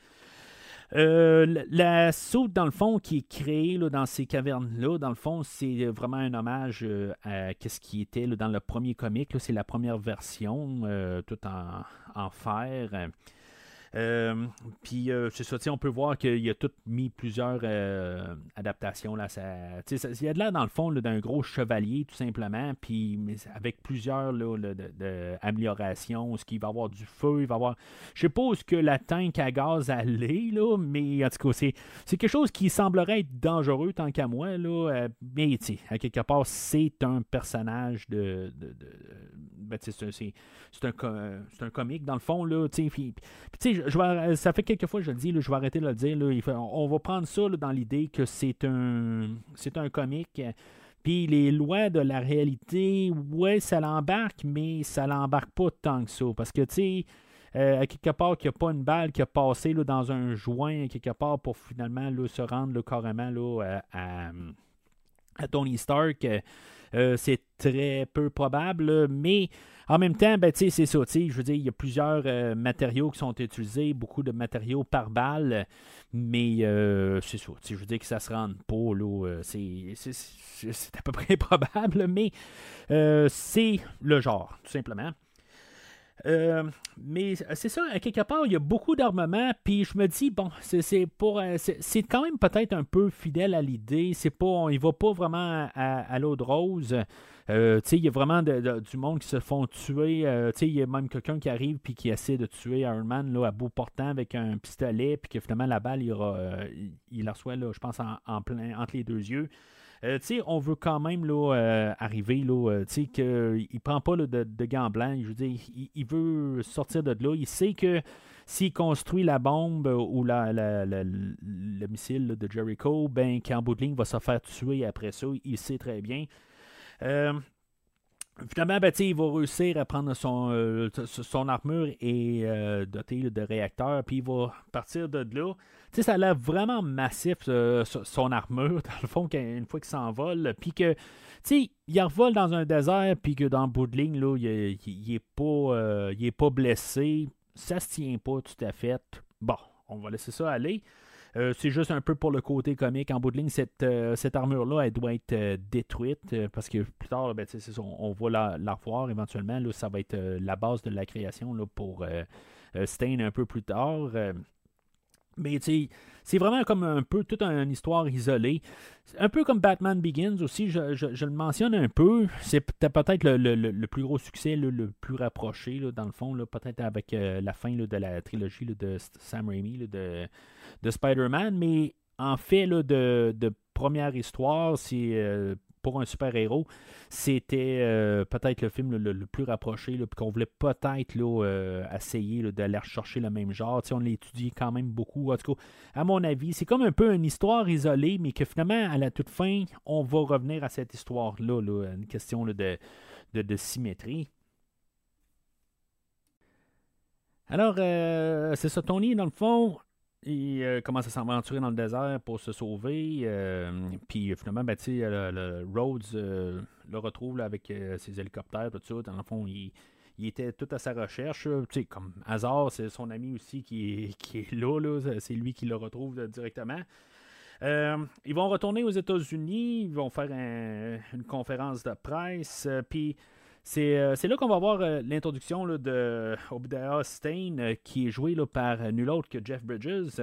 S2: Euh, la soupe, dans le fond, qui est créée dans ces cavernes-là, dans le fond, c'est vraiment un hommage à ce qui était dans le premier comic. C'est la première version, tout en, en fer. Euh, puis euh, c'est ça, on peut voir qu'il a tout mis plusieurs euh, adaptations. Là, ça, il y a de l'air dans le fond d'un gros chevalier, tout simplement, puis avec plusieurs là, de, améliorations. Ce qu'il va avoir du feu, il va avoir. Je sais pas où que la tank à gaz allait, là, mais en tout cas, c'est, quelque chose qui semblerait être dangereux tant qu'à moi. Là, mais à quelque part, c'est un personnage de. de, ben, c'est, un, un, comique dans le fond. Là, puis, je, ça fait quelques fois que je le dis, je vais arrêter de le dire. on, va prendre ça dans l'idée que c'est un, c'est un comique. Puis les lois de la réalité, ouais, ça l'embarque, mais ça l'embarque pas tant que ça. Parce que, tu sais, euh, à quelque part, qu'il n'y a pas une balle qui a passé dans un joint, quelque part, pour finalement se rendre carrément là, à, à Tony Stark. c'est très peu probable, mais en même temps, ben, c'est ça. Je veux dire, il y a plusieurs matériaux qui sont utilisés, beaucoup de matériaux par balle, mais c'est ça. Je veux dire que ça se rende pas. Là, c'est, à peu près probable, mais c'est le genre, tout simplement. Euh, mais c'est ça, à quelque part, il y a beaucoup d'armement, puis je me dis, bon, c'est pour euh, c'est quand même peut-être un peu fidèle à l'idée. C'est pas, il va pas vraiment à, l'eau de rose. Euh, il y a vraiment du monde qui se font tuer. il y a même quelqu'un qui arrive puis qui essaie de tuer Iron Man là, à bout portant avec un pistolet, puis que finalement la balle, il, aura, il, la reçoit, là, je pense, en, plein entre les deux yeux. Euh, on veut quand même là, euh, arriver, là, euh, qu'il ne prend pas de, de, gants blancs. Je veux dire, il, veut sortir de là. Il sait que s'il construit la bombe ou la, le missile de Jericho, ben, qu'en bout de ligne, va se faire tuer après ça. Il sait très bien. Finalement, ben, il va réussir à prendre son, son armure et doter de réacteurs, puis il va partir de là ça a l'air vraiment massif, son armure, dans le fond, une fois qu'il s'envole. Puis que, tu il revole dans un désert, puis que dans le bout de ligne, là, il, il, est pas, euh, est pas blessé. Ça se tient pas tout à fait. Bon, on va laisser ça aller. Euh, c'est juste un peu pour le côté comique. En bout de ligne, cette, euh, cette armure-là, elle doit être détruite parce que plus tard, ben, on, va la, revoir éventuellement. Là, ça va être la base de la création là, pour Stain un peu plus tard. Mais c'est vraiment comme un peu toute une histoire isolée. Un peu comme Batman Begins aussi, je, le mentionne un peu. C'est peut-être le, plus gros succès, le plus rapproché, dans le fond, peut-être avec euh, la fin de la trilogie de Sam Raimi, de, de Spider-Man. Mais en fait, de, de, première histoire, euh, pour un super-héros, c'était euh, peut-être le film le, plus rapproché, puis qu'on voulait peut-être euh, essayer d'aller chercher le même genre. on l'étudie quand même beaucoup. En tout cas, à mon avis, c'est comme un peu une histoire isolée, mais que finalement, à la toute fin, on va revenir à cette histoire-là, une question de, de, symétrie. Alors, c'est ça, Tony, dans le fond, il euh, commence à s'aventurer dans le désert pour se sauver. Euh, puis finalement, ben, le, Rhodes euh, le retrouve avec ses hélicoptères, tout ça. Dans le fond, il, était tout à sa recherche. comme hasard, c'est son ami aussi qui est, qui est là. c'est lui qui le retrouve directement. ils vont retourner aux États-Unis. Ils vont faire une conférence de presse. Puis euh, c'est là qu'on va voir euh, l'introduction de Obadiah Stein, euh, qui est joué là, par nul autre que Jeff Bridges.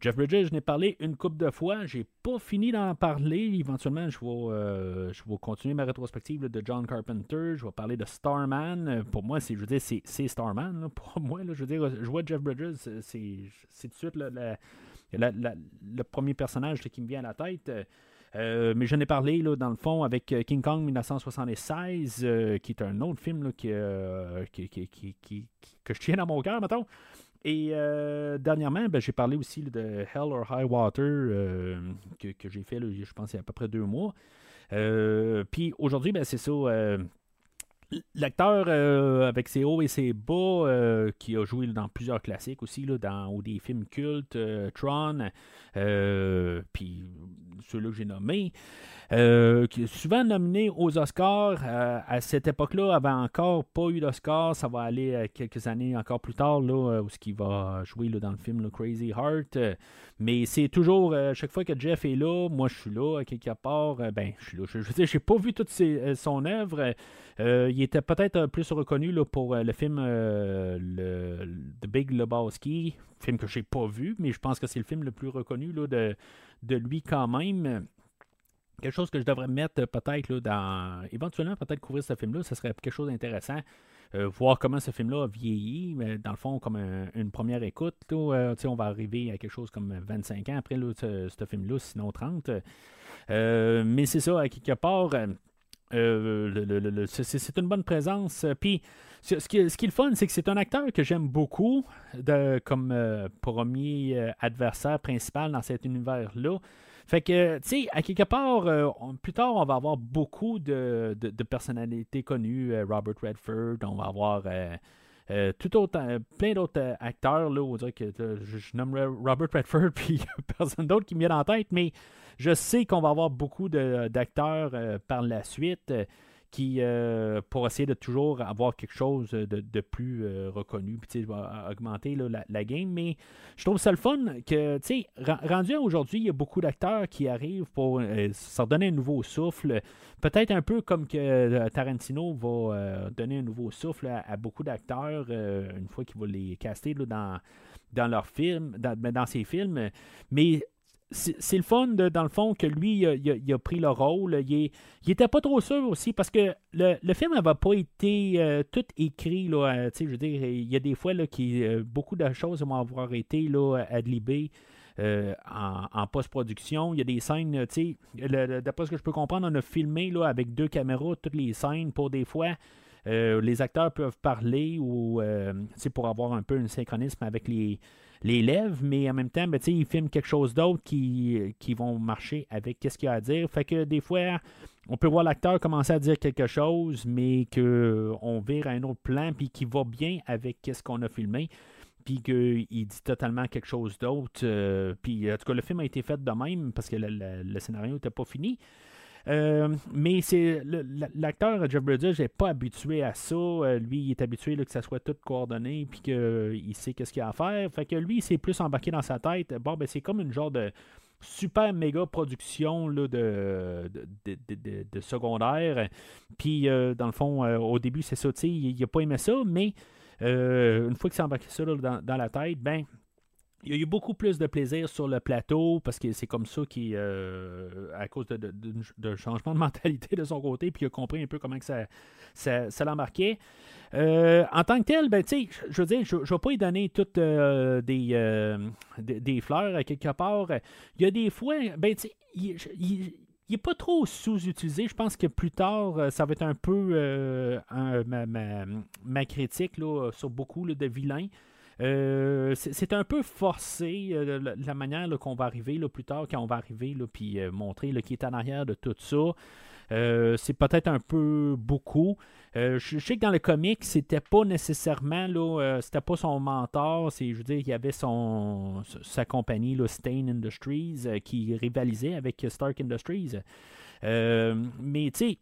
S2: Jeff Bridges, je n'ai parlé une coupe de fois. J'ai pas fini d'en parler. Éventuellement, je vais, je vais continuer ma rétrospective de John Carpenter. Je vais parler de Starman. Pour moi, c'est, je veux dire, c'est, Starman. Pour moi, je veux dire, je vois Jeff Bridges, c'est, tout de suite le premier personnage qui me vient à la tête. Euh, mais j'en ai parlé, là, dans le fond, avec euh, King Kong 1976, euh, qui est un autre film que je tiens dans mon cœur, mettons. Et dernièrement, ben, j'ai parlé aussi de Hell or High Water que, j'ai fait, je pense, il y a à peu près deux mois. Puis aujourd'hui, ben, c'est ça. L'acteur avec ses hauts et ses bas, qui a joué dans plusieurs classiques aussi, là, dans ou des films cultes, Tron, puis ceux-là que j'ai nommés, euh, qui est souvent nominé aux Oscars. Euh, à cette époque-là, avait encore pas eu d'Oscar. Ça va aller euh, quelques années encore plus tard, là, où ce qui va jouer là, dans le film Crazy Heart. mais c'est toujours, chaque fois que Jeff est là, moi je suis là, à quelque part. ben, je suis là. Je, je j'ai pas vu toute son œuvre. il était peut-être plus reconnu là, pour le film le, The Big Lebowski, film que j'ai pas vu, mais je pense que c'est le film le plus reconnu là, de, de lui quand même. Quelque chose que je devrais mettre peut-être dans. Éventuellement, peut-être couvrir ce film-là, ce serait quelque chose d'intéressant. Euh, voir comment ce film-là a vieilli, mais dans le fond, comme une première écoute, euh, on va arriver à quelque chose comme 25 ans après ce, film-là, sinon 30. Euh, mais c'est ça, quelque part, c'est une bonne présence. Puis, ce qui, est le fun, c'est que c'est un acteur que j'aime beaucoup comme premier adversaire principal dans cet univers-là. Fait que, tu sais, à quelque part, euh, plus tard, on va avoir beaucoup de, personnalités connues. Robert Redford, on va avoir tout autre, plein d'autres acteurs. Là, on dirait que je, nommerais Robert Redford, puis personne d'autre qui me vient en tête, mais Je sais qu'on va avoir beaucoup d'acteurs par la suite qui euh, pour essayer de toujours avoir quelque chose de, plus euh, reconnu, puis augmenter la, game. Mais je trouve ça le fun que, tu sais, rendu aujourd'hui, il y a beaucoup d'acteurs qui arrivent pour euh, se redonner un nouveau souffle. Peut-être un peu comme que Tarantino va donner un nouveau souffle à, beaucoup d'acteurs une fois qu'il va les caster dans dans leurs films, dans, ben, dans ses films. Mais c'est le fun, dans le fond, que lui, il a, pris le rôle. Il, était pas trop sûr aussi, parce que le, film n'avait pas été euh, tout écrit. Là, euh, je veux dire, il y a des fois là, qui, euh, beaucoup de choses vont avoir été là, adlibées. en, post-production. Il y a des scènes, d'après ce que je peux comprendre, on a filmé là, avec deux caméras toutes les scènes pour des fois. les acteurs peuvent parler ou pour avoir un peu un synchronisme avec les, les lèvres, mais en même temps, ben, ils filment quelque chose d'autre qui, qui vont marcher avec ce qu'il a à dire. Fait que des fois, on peut voir l'acteur commencer à dire quelque chose, mais qu'on vire à un autre plan, puis qui va bien avec ce qu'on a filmé puis qu'il dit totalement quelque chose d'autre. Euh, puis en tout cas, le film a été fait de même parce que le scénario n'était pas fini. Euh, mais c'est l'acteur Jeff Bridges n'est pas habitué à ça. Euh, lui, il est habitué que ça soit tout coordonné puis qu'il euh, sait qu'est-ce qu'il a à faire. Fait que lui, il s'est plus embarqué dans sa tête. Bon, ben c'est comme une genre de super méga production là, de, de, secondaire. Puis, dans le fond, au début, c'est ça, il n'a pas aimé ça, mais une fois qu'il s'est embarqué ça dans, dans, la tête, ben, il y a eu beaucoup plus de plaisir sur le plateau parce que c'est comme ça qui, euh, à cause de, changement de mentalité de son côté, puis il a compris un peu comment que ça, ça, l'embarquait. Euh, en tant que tel, ben, je veux dire, je ne vais pas y donner toutes euh, des, des, fleurs quelque part. Il y a des fois, ben, il, n'est pas trop sous-utilisé. Je pense que plus tard, ça va être un peu ma, ma, critique là, sur beaucoup de vilains. Euh, c'est un peu forcé euh, la, manière qu'on va arriver là, plus tard, quand on va arriver, puis euh, montrer qui est en arrière de tout ça. c'est peut-être un peu beaucoup. je, sais que dans le comic, c'était pas nécessairement là, c'était pas son mentor. C'est, je veux dire, il y avait son sa compagnie, là, Stain Industries, qui rivalisait avec Stark Industries. mais tu sais,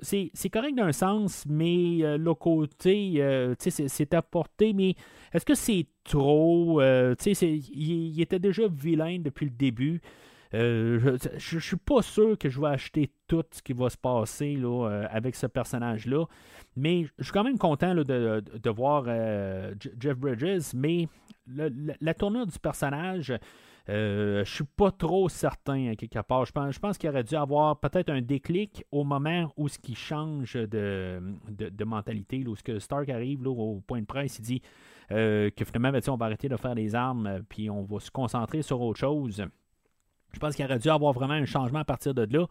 S2: c'est correct d'un sens, mais euh, le côté, euh, c'est apporté, mais est-ce que c'est trop? Euh, il, était déjà vilain depuis le début. je, ne suis pas sûr que je vais acheter tout ce qui va se passer là, avec ce personnage-là. Mais je suis quand même content de, de, voir Jeff Bridges, mais la tournure du personnage, euh, je suis pas trop certain, à quelque part. Je pense, qu'il aurait dû avoir peut-être un déclic au moment où ce qui change de, de, mentalité, où ce que Stark arrive au point de presse, il dit euh, que finalement, ben, on va arrêter de faire des armes, euh, puis on va se concentrer sur autre chose. Je pense qu'il aurait dû avoir vraiment un changement à partir de là.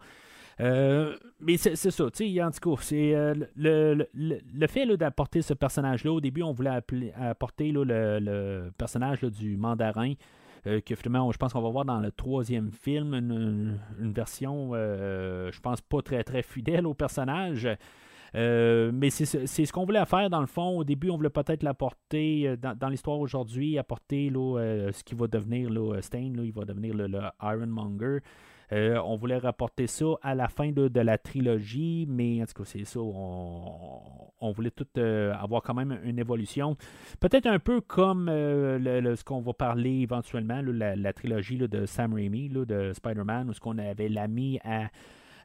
S2: mais c'est ça, tu sais, en tout cas, c'est le, le, fait d'apporter ce personnage-là. Au début, on voulait apporter le, personnage du mandarin. Euh, que finalement, je pense qu'on va voir dans le troisième film une, version, euh, je pense, pas très très fidèle au personnage. Euh, mais c'est ce qu'on voulait faire dans le fond. Au début, on voulait peut-être l'apporter dans, l'histoire aujourd'hui, apporter ce qui va devenir là, Stain, il va devenir le Ironmonger. Euh, on voulait rapporter ça à la fin de, la trilogie, mais en tout cas, c'est ça. On, voulait tout euh, avoir quand même une évolution. Peut-être un peu comme euh, ce qu'on va parler éventuellement, la, trilogie de Sam Raimi, de Spider-Man, où ce qu'on avait l'ami à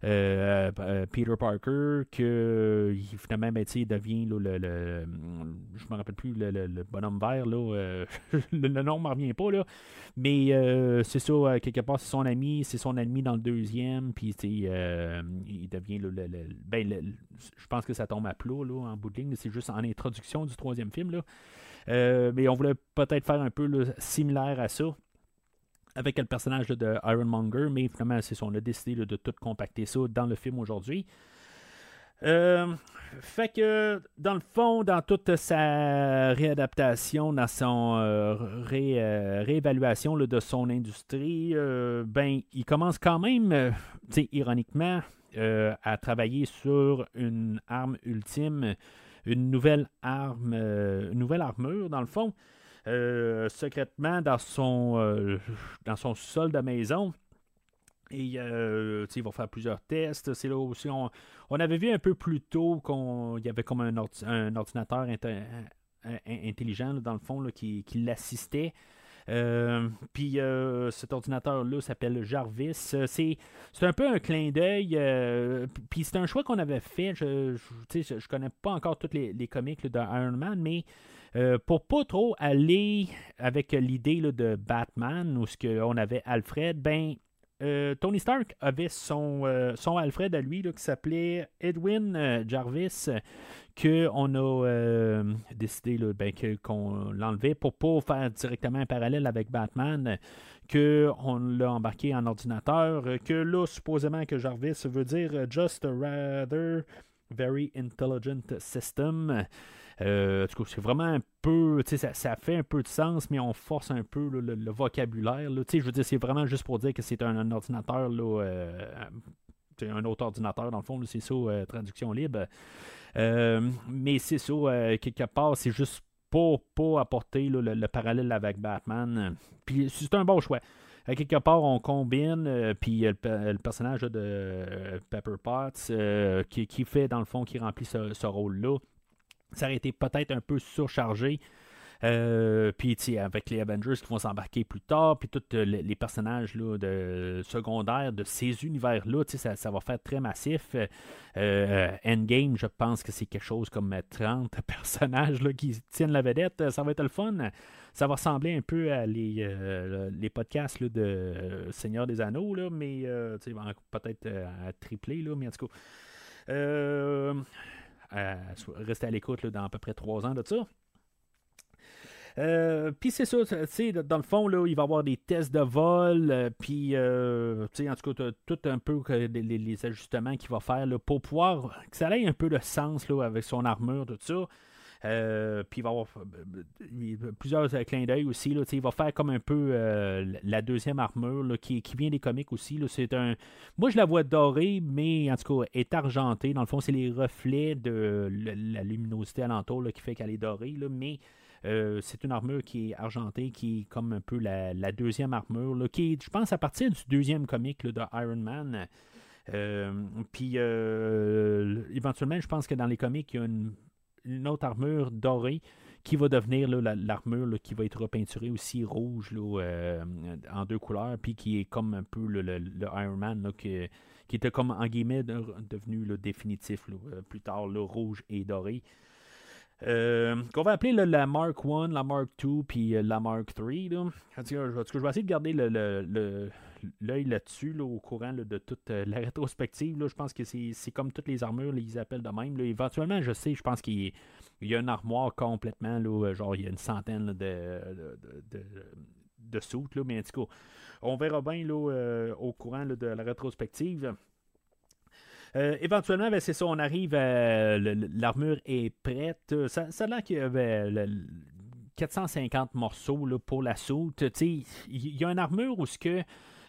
S2: Peter Parker, que finalement, ben, il devient le, le, Je me rappelle plus le, bonhomme vert, là, euh, le, nom ne me revient pas, là, mais c'est ça, quelque part, c'est son ami, c'est son ennemi dans le deuxième, puis il devient le. ben, je pense que ça tombe à plat là, en bout de ligne, c'est juste en introduction du troisième film. Là. mais on voulait peut-être faire un peu similaire à ça avec le personnage de Ironmonger, mais finalement, c'est ça, on a décidé de tout compacter ça dans le film aujourd'hui. Euh, fait que, dans le fond, dans toute sa réadaptation, dans son euh, euh, réévaluation de son industrie, ben, il commence quand même, ironiquement, à travailler sur une arme ultime, une nouvelle arme, une nouvelle armure, dans le fond. Euh, secrètement dans son, euh, dans son sol de maison. Et euh, il va faire plusieurs tests. C'est là aussi. On, avait vu un peu plus tôt qu'il y avait comme un, ordinateur intelligent, dans le fond, qui, l'assistait. Euh, puis cet ordinateur-là s'appelle Jarvis. C'est, un peu un clin d'œil. puis c'est un choix qu'on avait fait. Je ne connais pas encore tous les comics de Iron Man, mais pour pas trop aller avec l'idée de Batman, où ce on avait Alfred, ben euh, Tony Stark avait son, euh, son Alfred à lui qui s'appelait Edwin euh, Jarvis, qu'on a décidé ben, qu'on l'enlevait pour pas faire directement un parallèle avec Batman, qu'on l'a embarqué en ordinateur, que là, supposément que Jarvis veut dire Just a rather very intelligent system. Euh, c'est vraiment un peu, ça, ça fait un peu de sens, mais on force un peu le, vocabulaire. je veux dire, c'est vraiment juste pour dire que c'est un, ordinateur, là, euh, un autre ordinateur, dans le fond, c'est ça, euh, traduction libre. mais c'est ça, quelque part, c'est juste pour pas apporter le, parallèle avec Batman. Puis c'est un bon choix. Quelque part, on combine, puis le, personnage de Pepper Potts, qui, fait, dans le fond, qui remplit ce rôle-là ça aurait été peut-être un peu surchargé. Euh, puis avec les Avengers qui vont s'embarquer plus tard, puis tous euh, les, personnages là, de, secondaires de ces univers-là, ça, ça va faire très massif. Euh, Endgame, je pense que c'est quelque chose comme 30 personnages là, qui tiennent la vedette. Ça va être le fun. Ça va ressembler un peu à les, les podcasts de Seigneur des Anneaux, là, mais peut-être à tripler, là, mais en tout cas rester à l'écoute dans à peu près trois ans de ça. Euh, puis c'est ça, dans le fond, là, il va y avoir des tests de vol, euh, puis euh, en tout cas, tout un peu les, ajustements qu'il va faire pour pouvoir que ça ait un peu de sens là, avec son armure, tout ça. Euh, puis il va avoir euh, plusieurs clins d'œil aussi. Là, il va faire comme un peu euh, la deuxième armure qui, vient des comics aussi. C'est un. Moi je la vois dorée, mais en tout cas est argentée. Dans le fond, c'est les reflets de la, luminosité alentour qui fait qu'elle est dorée. mais c'est une armure qui est argentée, qui est comme un peu la, deuxième armure, qui est, je pense, à partir du deuxième comic de Iron Man. puis éventuellement, je pense que dans les comics, il y a une une autre armure dorée qui va devenir l'armure qui va être repeinturée aussi rouge euh, en deux couleurs, puis qui est comme un peu le, Iron Man qui, était comme en guillemets devenu définitif euh, plus tard, le rouge et doré. Euh, qu'on va appeler la Mark I, la Mark II, puis la Mark III. Je, vais essayer de garder l'œil là-dessus, au courant de toute la rétrospective. Je pense que c'est comme toutes les armures, ils appellent de même. Éventuellement, je sais, je pense qu'il y, a une armoire complètement, genre il y a une centaine de, de, de, de mais en tout cas, on verra bien au courant de la rétrospective. Euh, éventuellement, ben, c'est ça, on arrive à. L'armure est prête. Ça, ça a l'air qu'il y avait 450 morceaux là, pour la soute. Il y a une armure où ce que.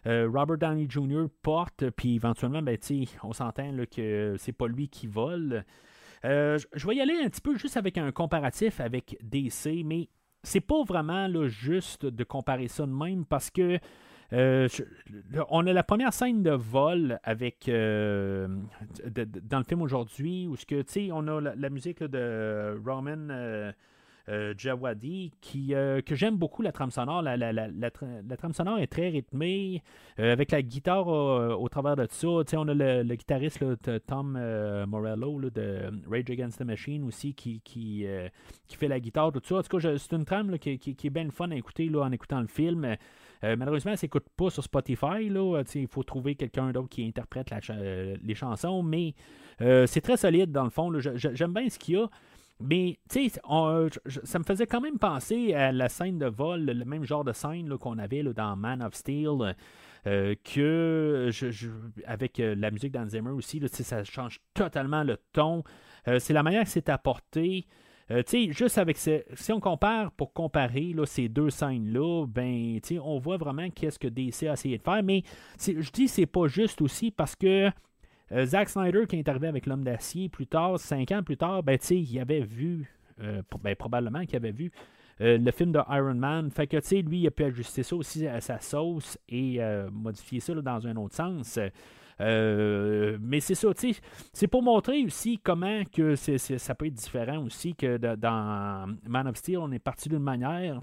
S2: Euh, Robert Downey Jr. porte, puis éventuellement, ben, on s'entend que c'est pas lui qui vole. Euh, je vais y aller un petit peu juste avec un comparatif avec DC, mais c'est pas vraiment là, juste de comparer ça de même parce que euh, on a la première scène de vol avec dans le film aujourd'hui où ce que on a la, musique de Roman Jawadi qui que j'aime beaucoup la trame sonore la, la, trame sonore est très rythmée avec la guitare au, travers de ça on a le, guitariste Tom Morello de Rage Against the Machine aussi qui, qui, qui fait la guitare tout ça en tout cas c'est une trame qui, qui, est bien fun à écouter là, en écoutant le film euh, malheureusement, ça s'écoute pas sur Spotify. Il faut trouver quelqu'un d'autre qui interprète euh, les chansons, mais euh, c'est très solide dans le fond. J'aime bien ce qu'il y a. Mais, tu sais, ça me faisait quand même penser à la scène de vol, le même genre de scène qu'on avait dans Man of Steel. que avec la musique d'Anzimmer aussi, ça change totalement le ton. c'est la manière que c'est apporté. Euh, juste avec si on compare pour comparer ces deux scènes-là, ben, on voit vraiment qu'est-ce que DC a essayé de faire. Mais je dis c'est pas juste aussi parce que euh, Zack Snyder, qui est arrivé avec l'homme d'acier plus tard, cinq ans plus tard, ben, il avait vu, euh, ben, probablement qu'il avait vu le film de Iron Man. Fait que, lui, il a pu ajuster ça aussi à sa sauce et modifier ça dans un autre sens. mais c'est ça, tu sais, c'est pour montrer aussi comment que ça peut être différent aussi que dans Man of Steel, on est parti d'une manière.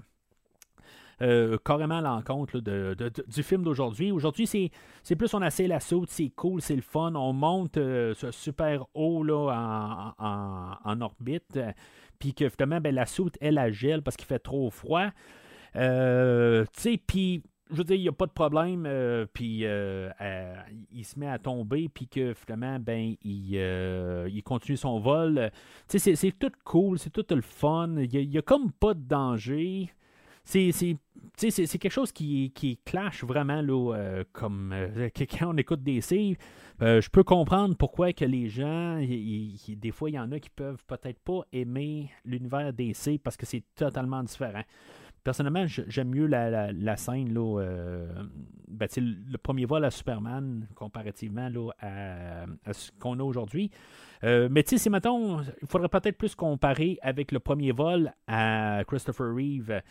S2: Carrément à l'encontre du film d'aujourd'hui. Aujourd'hui, c'est plus on essaie la saute, c'est cool, c'est le fun, on monte super haut là, en, en orbite puis que finalement, ben, la soute, elle, la gèle parce qu'il fait trop froid. Euh, tu sais, puis je veux dire, il n'y a pas de problème, euh, puis euh, il se met à tomber, puis que finalement, ben, il, il continue son vol. Tu sais, c'est tout cool, c'est tout le fun. Il n'y a, comme pas de danger. C'est quelque chose qui, clash vraiment, là, comme quand on écoute des. Euh, je peux comprendre pourquoi que les gens, des fois, il y en a qui peuvent peut-être pas aimer l'univers DC parce que c'est totalement différent. Personnellement, j'aime mieux la, scène, euh, ben, le premier vol à Superman comparativement à, ce qu'on a aujourd'hui. Euh, mais il faudrait peut-être plus comparer avec le premier vol à Christopher Reeve.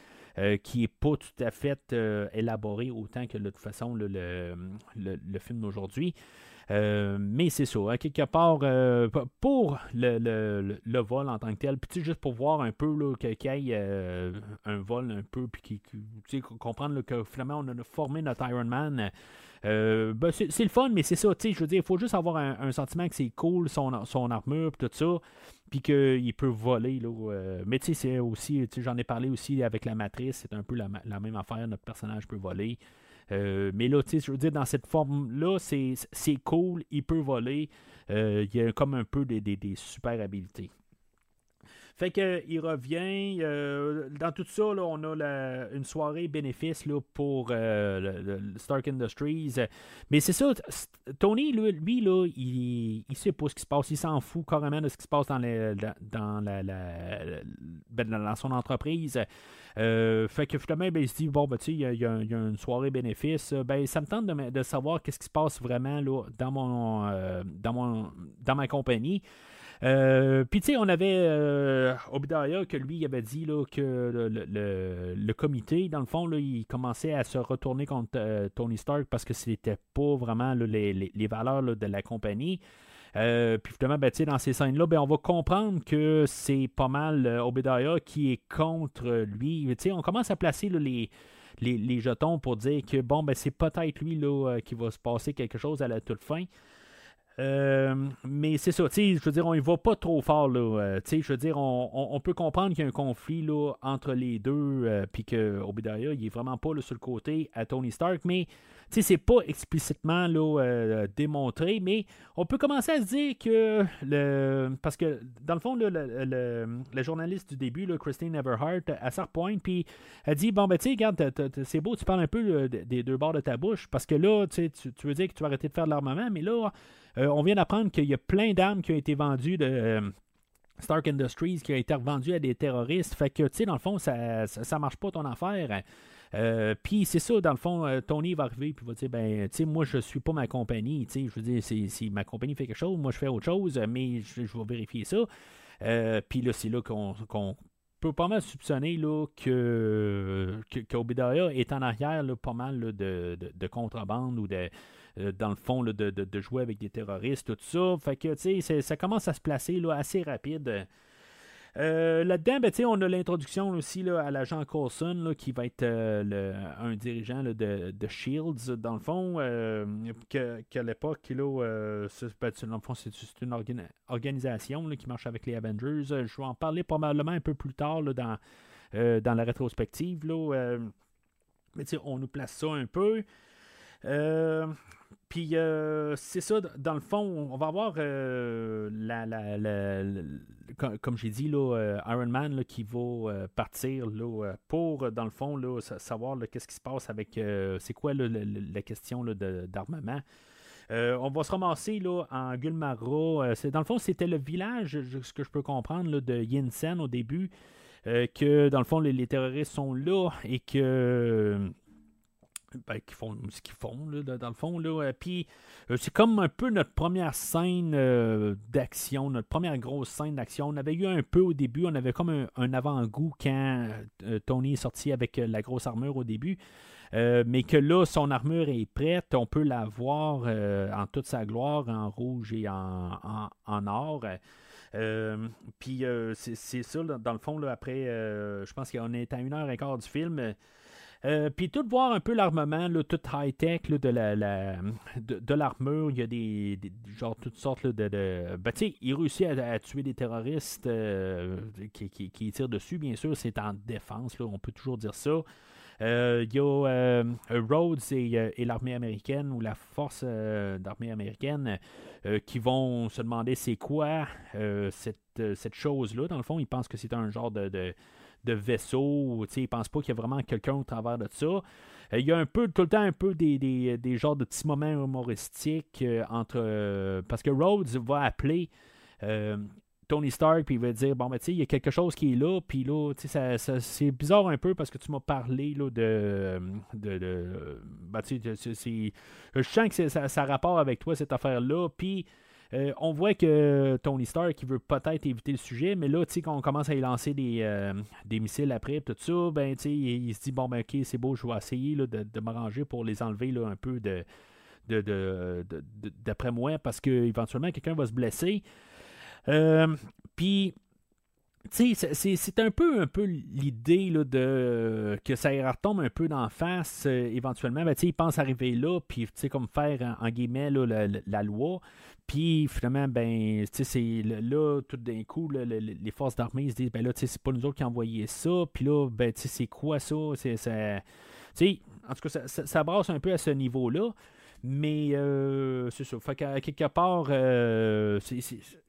S2: Qui n'est pas tout à fait élaboré autant que de toute façon le, le film d'aujourd'hui. Euh, mais c'est ça, quelque part, euh, pour le, vol en tant que tel, puis juste pour voir un peu qu'il y ait euh, un vol un peu, puis comprendre que finalement on a formé notre Iron Man. Ben, c'est le fun, mais c'est ça, je veux dire, il faut juste avoir un, sentiment que c'est cool, son, son armure, puis tout ça, puis qu'il peut voler. Là, mais tu sais, c'est aussi, j'en ai parlé aussi avec la matrice, c'est un peu la, même affaire, notre personnage peut voler. Euh, mais là, tu sais, je veux dire, dans cette forme-là, c'est cool, il peut voler. Euh, il y a comme un peu des, des, super habiletés. Fait qu'il revient. Euh, dans tout ça, là, on a une soirée bénéfice là, pour le, Stark Industries. Mais c'est ça, Tony, lui, là, il, il sait pas ce qui se passe. Il s'en fout carrément de ce qui se passe dans, dans, la, ben, dans son entreprise. Euh, fait que finalement, ben, il se dit bon, ben, tu sais, il y, a une soirée bénéfice. Ben, ça me tente de, savoir qu'est-ce qui se passe vraiment là, dans, mon, euh, dans, mon, dans ma compagnie. Euh, puis, tu sais, on avait euh, que lui, il avait dit que le, comité, dans le fond, il commençait à se retourner contre Tony Stark parce que c'était pas vraiment les, les, valeurs de la compagnie. Euh, puis finalement, ben, dans ces scènes-là, ben, on va comprendre que c'est pas mal euh, qui est contre lui. on commence à placer les, les, jetons pour dire que bon, ben, c'est peut-être lui euh, qui va se passer quelque chose à la toute fin. Mais c'est ça, je veux dire, on y va pas trop fort. Là, je veux dire, on, peut comprendre qu'il y a un conflit là, entre les deux, puis que Obadiah, il est vraiment pas sur le côté à Tony Stark, mais sais, c'est pas explicitement là, euh, démontré, mais on peut commencer à se dire que le. Parce que, dans le fond, le, le, journaliste du début, là, Christine Everhart, à sa pointe, puis elle dit Bon, ben, tu sais, regarde, c'est beau, tu parles un peu euh, des deux bords de ta bouche, parce que là, tu, tu veux dire que tu vas arrêter de faire de l'armement, mais là, euh, on vient d'apprendre qu'il y a plein d'armes qui ont été vendues de. Stark Industries qui a été revendues à des terroristes. Fait que, tu sais, dans le fond, ça, ça, ça marche pas ton affaire. Euh, puis c'est ça, dans le fond, euh, Tony va arriver et va dire ben, tu sais, moi je suis pas ma compagnie, tu je veux dire, si ma compagnie fait quelque chose, moi je fais autre chose, mais je, vais vérifier ça. Euh, puis là, c'est là qu'on peut pas mal soupçonner là, que, que est en arrière là, pas mal de, de, contrebande ou de dans le fond de, de, jouer avec des terroristes, tout ça. Fait que tu sais, ça commence à se placer là, assez rapide. Euh, là-dedans, ben, on a l'introduction aussi là, à l'agent Coulson, qui va être euh, un dirigeant de, de, Shields, dans le fond, euh, qu'à l'époque, c'est, ben, c'est une organisation qui marche avec les Avengers. Je vais en parler probablement un peu plus tard dans, dans la rétrospective. Là, mais on nous place ça un peu. Puis euh, c'est ça, dans le fond, on va avoir euh, la, comme, j'ai dit, là, euh, Iron Man qui va partir là, pour, dans le fond, là, savoir qu'est-ce qui se passe avec c'est quoi la question d'armement. on va se ramasser là, en Gulmara. dans le fond, c'était le village, ce que je peux comprendre, de Yinsen au début. que dans le fond, les, terroristes sont là et que ben, font ce qu'ils font, dans le fond. Là. Puis c'est comme un peu notre première scène d'action, notre première grosse scène d'action. On avait eu un peu au début, on avait comme un, avant-goût quand Tony est sorti avec la grosse armure au début. mais que là, son armure est prête, on peut la voir en toute sa gloire, en rouge et en, en or. Puis c'est ça, dans le fond, après, je pense qu'on est à une heure et quart du film. Euh, puis tout voir un peu l'armement, tout high-tech de, la, de, l'armure, il y a des, genre toutes sortes de... de ben, il réussit à, tuer des terroristes euh, qui, tirent dessus, bien sûr, c'est en défense, là, on peut toujours dire ça. Euh, il y a Rhodes et, l'armée américaine ou la force d'armée américaine qui vont se demander c'est quoi cette, cette chose-là. Dans le fond, ils pensent que c'est un genre de de vaisseau. Ils ne pensent pas qu'il y a vraiment quelqu'un au travers de ça. Euh, il y a un peu, tout le temps un peu des, des, genres de petits moments humoristiques euh, entre. Euh, parce que Rhodes va appeler Tony Stark, puis il va dire Bon, ben, tu sais, il y a quelque chose qui est là, puis là, tu sais, ça, c'est bizarre un peu parce que tu m'as parlé là, de. de, ben, tu sais, je sens que ça, ça a rapport avec toi, cette affaire-là, puis. Euh, on voit que Tony Stark veut peut-être éviter le sujet, mais là, quand on commence à y lancer des, euh, missiles après, tout ça, ben, il, il, se dit bon, ben, ok, c'est beau, je vais essayer de, de m'arranger pour les enlever là, un peu d'après moi, parce qu'éventuellement, quelqu'un va se blesser. Euh, puis, c'est un peu, un peu l'idée de que ça retombe un peu d'en face éventuellement. Ben, il pense arriver là, puis comme faire en, guillemets la, loi. Puis finalement, ben, c'est là, tout d'un coup, les forces d'armée se disent, ben là, c'est pas nous autres qui envoyé ça. Puis là, ben, c'est quoi ça? En tout cas, ça, brasse un peu à ce niveau-là. Mais euh, c'est ça. Fait qu'à quelque part, euh,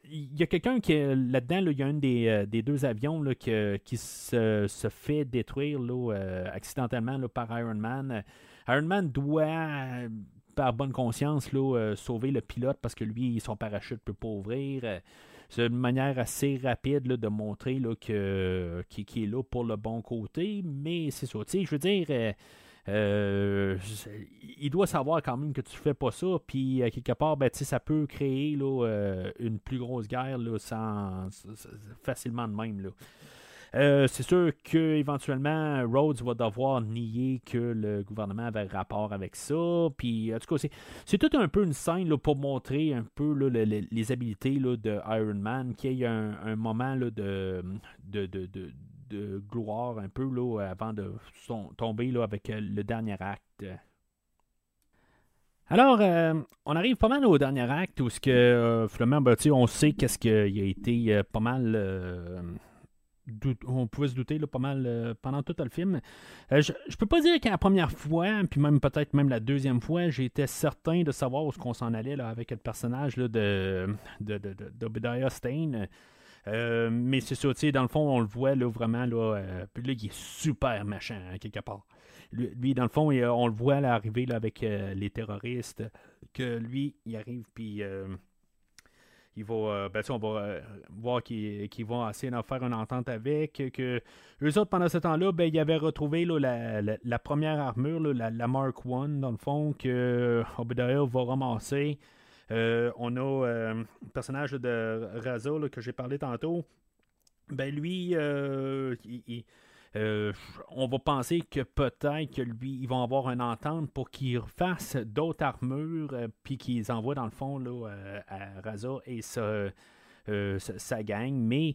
S2: il y a quelqu'un qui est là-dedans, il y a un des, euh, deux avions là, qui se, fait détruire là, accidentellement par Iron Man. Iron Man doit par bonne conscience là, sauver le pilote parce que lui, son parachute ne peut pas ouvrir. C'est une manière assez rapide de montrer là, qui, est là pour le bon côté, mais c'est ça. Je veux dire, euh, il doit savoir quand même que tu fais pas ça, puis quelque part, ben, ça peut créer là, une plus grosse guerre là, sans, facilement de même. Là. Euh, c'est sûr qu'éventuellement, Rhodes va devoir nier que le gouvernement avait rapport avec ça. Puis, en tout cas, c'est tout un peu une scène là, pour montrer un peu les habiletés de Iron Man, qu'il y ait un, moment là, de, de, de, gloire un peu là, avant de tomber là, avec euh, le dernier acte. Alors, euh, on arrive pas mal au dernier acte où ce que, finalement, ben, on sait qu'est-ce qui a été pas mal on pouvait se douter là, pas mal euh, pendant tout le film. Euh, je, ne peux pas dire qu'à la première fois, puis même peut-être même la deuxième fois, j'étais certain de savoir où qu'on s'en allait là, avec le personnage là, de, de, Stein. Euh, mais c'est ça, dans le fond, on le voit là, vraiment, là, puis là, il est super machin, hein, quelque part. Lui, dans le fond, on le voit arriver là, avec les terroristes, que lui, il arrive, puis il va, euh, ben, on va euh, voir qu'ils vont essayer d'en faire une entente avec. Que eux autres, pendant ce temps-là, ben, ils avaient retrouvé la, première armure, la, Mark I, dans le fond, que Obadiah va ramasser. Euh, on a le personnage de Raza que j'ai parlé tantôt. Ben lui, euh, on va penser que peut-être que lui, ils vont avoir une entente pour qu'ils fassent d'autres armures, euh, puis qu'ils envoient dans le fond euh, à Raza et sa, gang. Mais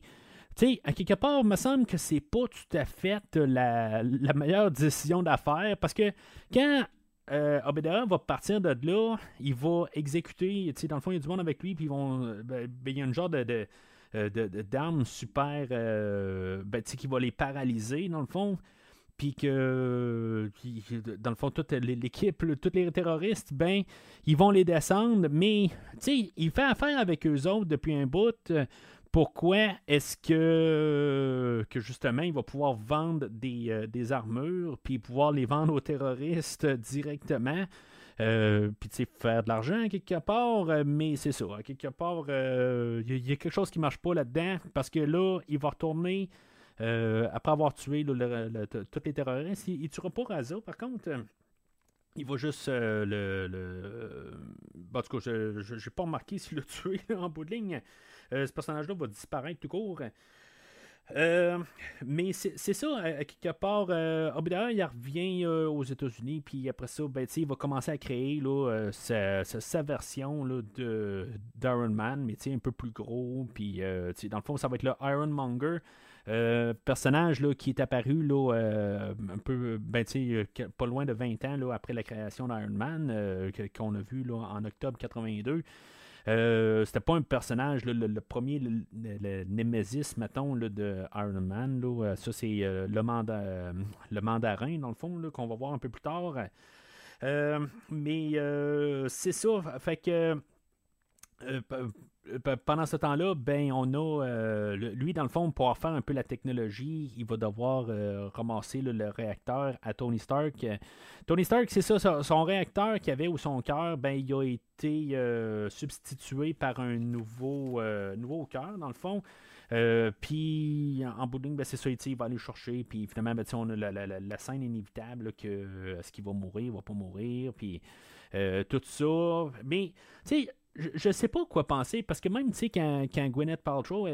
S2: tu sais, à quelque part, il me semble que c'est pas tout à fait la, meilleure décision d'affaire parce que quand euh, va partir de là, il va exécuter, dans le fond, il y a du monde avec lui, puis ils vont. Ben, ben, il y a une genre de euh, d'armes super. Euh, ben, qui va les paralyser, dans le fond. Puis que, dans le fond, toute l'équipe, tous les terroristes, ben, ils vont les descendre, mais, tu sais, il fait affaire avec eux autres depuis un bout. Pourquoi est-ce que, que justement il va pouvoir vendre des, euh, des armures puis pouvoir les vendre aux terroristes directement? Euh, puis, tu sais, faire de l'argent quelque part, euh, mais c'est ça. quelque part, il euh, y, a quelque chose qui marche pas là-dedans parce que là, il va retourner après avoir tué tous les terroristes. Il, ne tuera pas Raza, par contre. Il va juste le. le... en tout cas, je n'ai pas remarqué s'il l'a tué en bout de ligne. ce personnage-là va disparaître tout court. Euh, mais c'est ça, à quelque part, euh, il revient euh, aux États-Unis, puis après ça, ben, il va commencer à créer là, sa, version là, de d'Iron Man, mais un peu plus gros, puis dans le fond, ça va être le Iron Monger. Personnage là, qui est apparu là, un peu ben, pas loin de 20 ans là, après la création d'Iron Man, qu'on a vu là, en octobre 82. Euh, c'était pas un personnage, le, premier, le, Nemesis, mettons, de Iron Man. Euh, ça, c'est euh, le, le mandarin, dans le fond, qu'on va voir un peu plus tard. mais c'est ça. Fait que pendant ce temps-là, ben, on a lui, dans le fond, pour faire un peu la technologie, il va devoir ramasser le réacteur à Tony Stark. Tony Stark, c'est ça, son, réacteur qu'il avait ou son cœur, ben, il a été euh, substitué par un nouveau, euh, nouveau cœur, dans le fond. Euh, puis en bout de ligne, ben, c'est ça, il va aller chercher. Puis finalement, ben, on a la, scène inévitable que est-ce qu'il va mourir, il va pas mourir, puis tout ça. Mais tu sais, je, ne sais pas quoi penser parce que même tu sais quand, quand Gwyneth Paltrow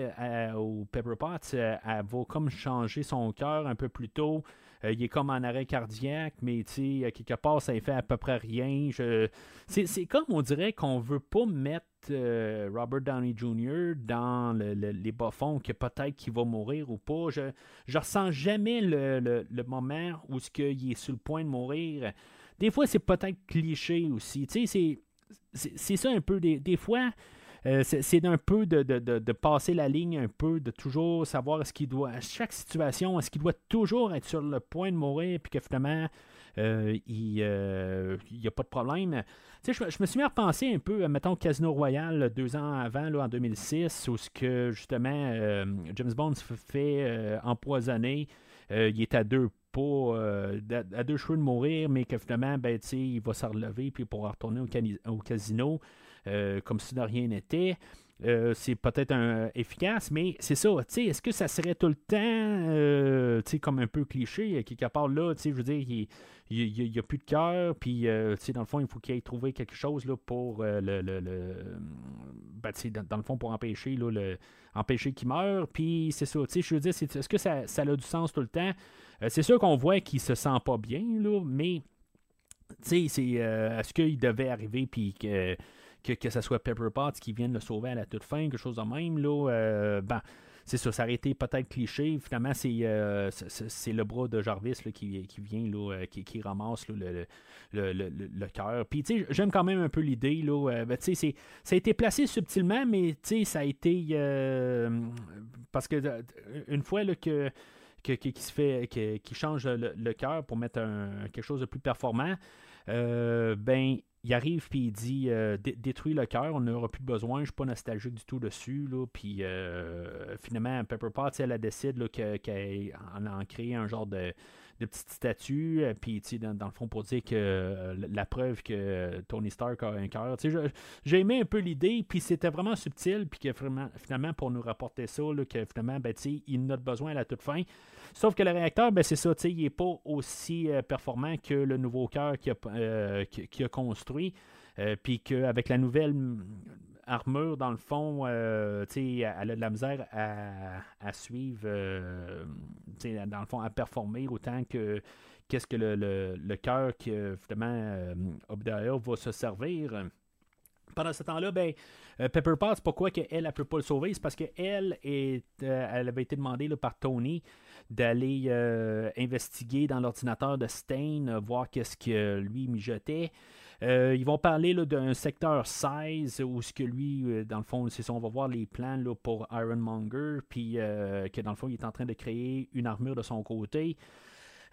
S2: au Pepper Potts, elle va comme changer son cœur un peu plus tôt. Euh, il est comme en arrêt cardiaque, mais quelque part, ça fait à peu près rien. C'est comme on dirait qu'on veut pas mettre euh, Robert Downey Jr. dans les bas-fonds, que peut-être qu'il va mourir ou pas. Je, je ressens jamais le, moment où ce il est sur le point de mourir. Des fois, c'est peut-être cliché aussi. C'est ça un peu. des fois, euh, c'est un peu de, passer la ligne, un peu de toujours savoir est-ce qu'il doit, à chaque situation, est-ce qu'il doit toujours être sur le point de mourir, puis que finalement, euh, il n'y euh, a pas de problème. Je, je, me suis mis à repenser un peu, mettons, Casino Royale deux ans avant, là, en 2006, où ce que justement James Bond se fait empoisonner. il est à deux pas à deux cheveux de mourir, mais que finalement, ben, il va se relever puis il pourra retourner au casino. Euh, comme si de rien n'était. Euh, c'est peut-être un, efficace, mais c'est ça. Est-ce que ça serait tout le temps euh, comme un peu cliché, quelque part là, je veux dire, il n'y a, plus de cœur, puis dans le fond, il faut qu'il ait trouvé quelque chose là, pour le, le, ben, dans, le fond, pour empêcher le, empêcher qu'il meure. Puis c'est ça, je veux dire, est-ce que ça, ça, a du sens tout le temps? c'est sûr qu'on voit qu'il se sent pas bien, là, mais est-ce qu'il devait arriver puis que que, que ce soit Pepper Potts qui vienne le sauver à la toute fin, quelque chose de même, là, euh, ben, c'est ça, ça aurait été peut-être cliché. Finalement, c'est, euh, c'est, le bras de Jarvis qui, qui, vient, là, euh, qui, qui, ramasse le, le, le, le, cœur. Puis, tu sais, j'aime quand même un peu l'idée. Là, ben, tu sais, ça a été placé subtilement, mais tu sais, ça a été. parce que une fois là, que. qui, se fait, qui, change le, cœur pour mettre quelque chose de plus performant, ben il arrive puis il dit euh, détruis le cœur, on n'aura plus besoin, je suis pas nostalgique du tout dessus. Là, puis euh, finalement, Pepper Potts, elle, elle décide qu'elle en a créé un genre de, de petite statue, euh, puis dans, dans le fond pour dire que la preuve que Tony Stark a un cœur. J'ai aimé un peu l'idée, puis c'était vraiment subtil, puis que finalement, pour nous rapporter ça, là, que finalement, ben, il n'a besoin à la toute fin. Sauf que le réacteur, ben, c'est ça, il n'est pas aussi euh, performant que le nouveau cœur qu'il a, euh, a, construit. Euh, puis qu'avec la nouvelle armure, dans le fond, elle a de la misère à, suivre, dans le fond, à performer autant que qu'est-ce que le, le, cœur que finalement Obadiah va se servir. Pendant ce temps-là, ben, Pepper Potts, pourquoi qu'elle ne peut pas le sauver? C'est parce qu'elle elle avait été demandée par Tony d'aller euh, investiguer dans l'ordinateur de Stain, euh, voir qu'est-ce que lui mijotait. Euh, ils vont parler d'un secteur 16 où ce que lui, dans le fond, c'est ça, on va voir les plans là, pour Ironmonger, puis que dans le fond, il est en train de créer une armure de son côté.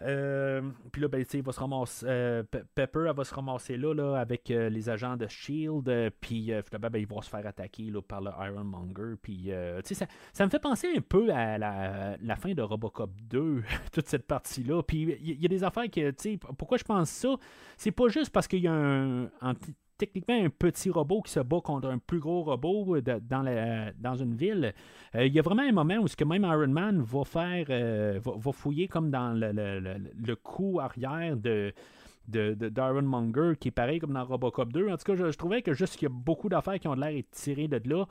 S2: Euh, puis là, ben, il va se ramasser, euh, Pepper va se ramasser là, là avec euh, les agents de Shield, puis ben, ils vont se faire attaquer là, par le Ironmonger. Puis ça, ça me fait penser un peu à la, fin de Robocop 2, toute cette partie-là. Puis il y, a des affaires que, pourquoi je pense ça? C'est pas juste parce qu'il y a un, techniquement un petit robot qui se bat contre un plus gros robot dans, une ville. Euh, il y a vraiment un moment où ce que même Iron Man va faire, euh, va, fouiller comme dans le, coup arrière de, de, qui est pareil comme dans Robocop 2. En tout cas, je, trouvais que juste qu'il y a beaucoup d'affaires qui ont l'air tirées de là.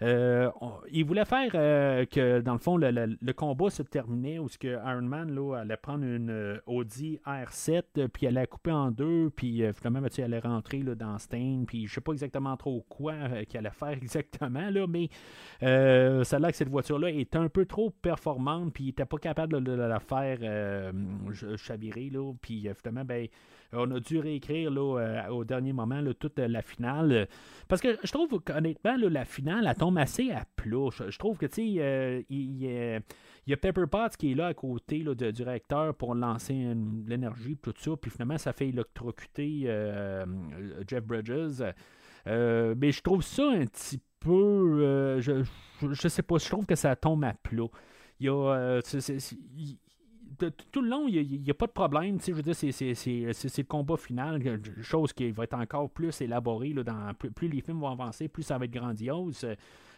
S2: Euh, il voulait faire euh, que, dans le fond, le, combat se terminait où ce que Iron Man là, allait prendre une euh, Audi R7, puis elle allait couper en deux, puis finalement, elle allait rentrer là, dans Stain, puis je sais pas exactement trop quoi qu'il allait faire exactement, là, mais l'air que cette voiture-là est un peu trop performante, puis il n'était pas capable de, la faire chavirer, là, puis finalement, ben on a dû réécrire là, euh, au dernier moment toute euh, la finale. Parce que je trouve honnêtement, la finale, elle tombe assez à plat. Je, trouve que, tu sais, euh, il, y a Pepper Potts qui est là à côté là, du réacteur pour lancer l'énergie, tout ça. Puis finalement, ça fait électrocuter Jeff Bridges. mais je trouve ça un petit peu. je, je, sais pas, je trouve que ça tombe à plat. Il y a tout le long, il n'y a, pas de problème. Je veux dire, c'est, le combat final, chose qui va être encore plus élaborée. dans, plus, les films vont avancer, plus ça va être grandiose.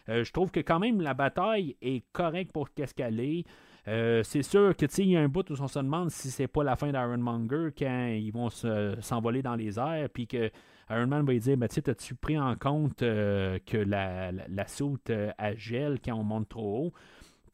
S2: Euh, je trouve que quand même la bataille est correcte pour qu'est-ce qu'elle est. Euh, c'est sûr que il y a un bout où on se demande si c'est pas la fin d'Iron Monger quand ils vont s'envoler dans les airs, puis que Iron Man va lui dire ben, As-tu pris en compte euh, que la, la, la soute à gel quand on monte trop haut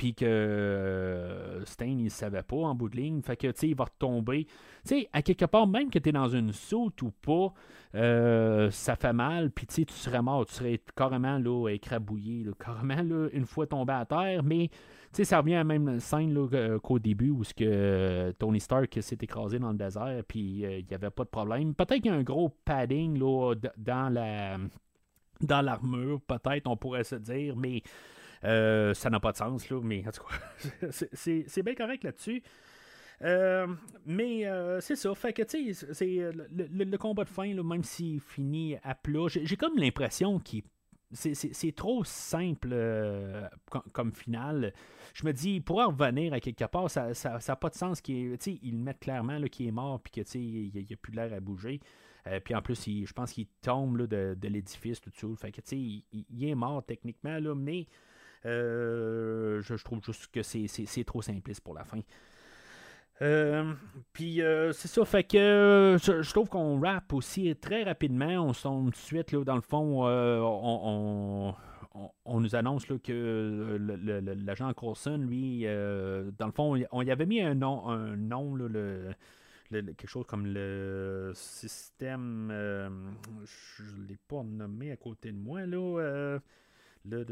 S2: puis que euh, Stain, il ne savait pas en bout de ligne. Fait que, tu sais, il va retomber. Tu sais, à quelque part, même que tu es dans une soute ou pas, euh, ça fait mal, puis tu sais, tu serais mort, tu serais carrément là, écrabouillé, carrément là, une fois tombé à terre, mais tu sais, ça revient à la même scène là, qu'au début où ce que euh, Tony Stark s'est écrasé dans le désert, puis il n'y avait pas de problème. Peut-être qu'il y a un gros padding là, dans la dans l'armure, peut-être, on pourrait se dire, mais euh, ça n'a pas de sens, là, mais en tout cas, c'est bien correct là-dessus. Euh, mais euh, c'est ça. Fait que, tu sais, c'est le, combat de fin, là, même s'il finit à plat, j'ai comme l'impression qu'il c'est trop simple comme, finale. Je me dis, il pourrait revenir à quelque part, ça n'a pas de sens. Qu ils le mettent clairement qu'il est mort puis qu'il n'y a, plus l'air à bouger. puis en plus, je pense qu'il tombe de, l'édifice, tout ça. Fait que, il, il, est mort techniquement, là, mais euh, je, trouve juste que c'est trop simpliste pour la fin. Euh, puis euh, c'est ça, fait que je, trouve qu'on rappe aussi très rapidement. On tombe tout de suite, là, dans le fond, on, nous annonce là, que l'agent Coulson, lui, dans le fond, on y avait mis un nom, un nom quelque chose comme le système. je ne l'ai pas nommé à côté de moi, là. Le,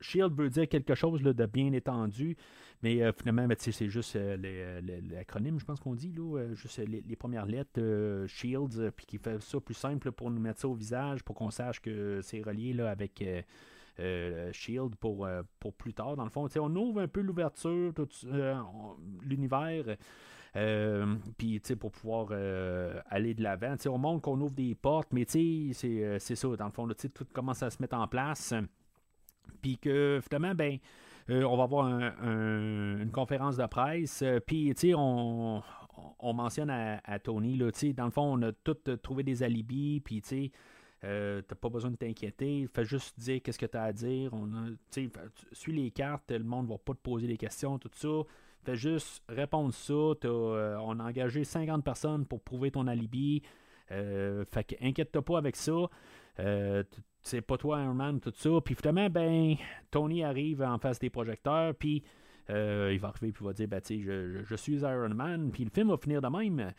S2: Shield veut dire quelque chose de bien étendu, mais euh, finalement, c'est juste euh, euh, l'acronyme, je pense qu'on dit, là, juste les, premières lettres, Shields, puis qui fait ça plus simple pour nous mettre ça au visage, pour qu'on sache que c'est relié avec Shield pour, pour plus tard. Dans le fond, on ouvre un peu l'ouverture, l'univers. Euh, puis, tu sais, pour pouvoir euh, aller de l'avant. Tu sais, on montre qu'on ouvre des portes, mais tu sais, euh, c'est ça. Dans le fond, tout commence à se mettre en place. Puis que, finalement, ben, on va avoir une conférence de presse. Puis, tu sais, on, mentionne à, Tony, là, dans le fond, on a tout trouvé des alibis. Puis, tu sais, t'as pas besoin de t'inquiéter. Fais juste dire qu'est-ce que tu as à dire. On a, suis les cartes, le monde va pas te poser des questions, tout ça. Fais juste répondre ça. Euh, on a engagé 50 personnes pour prouver ton alibi. Euh, fait que inquiète-toi pas avec ça. Euh, c'est pas toi Iron Man, tout ça. Puis finalement, ben, Tony arrive en face des projecteurs, puis il va arriver, puis va dire, ben, tu je, je, suis Iron Man, puis le film va finir de même.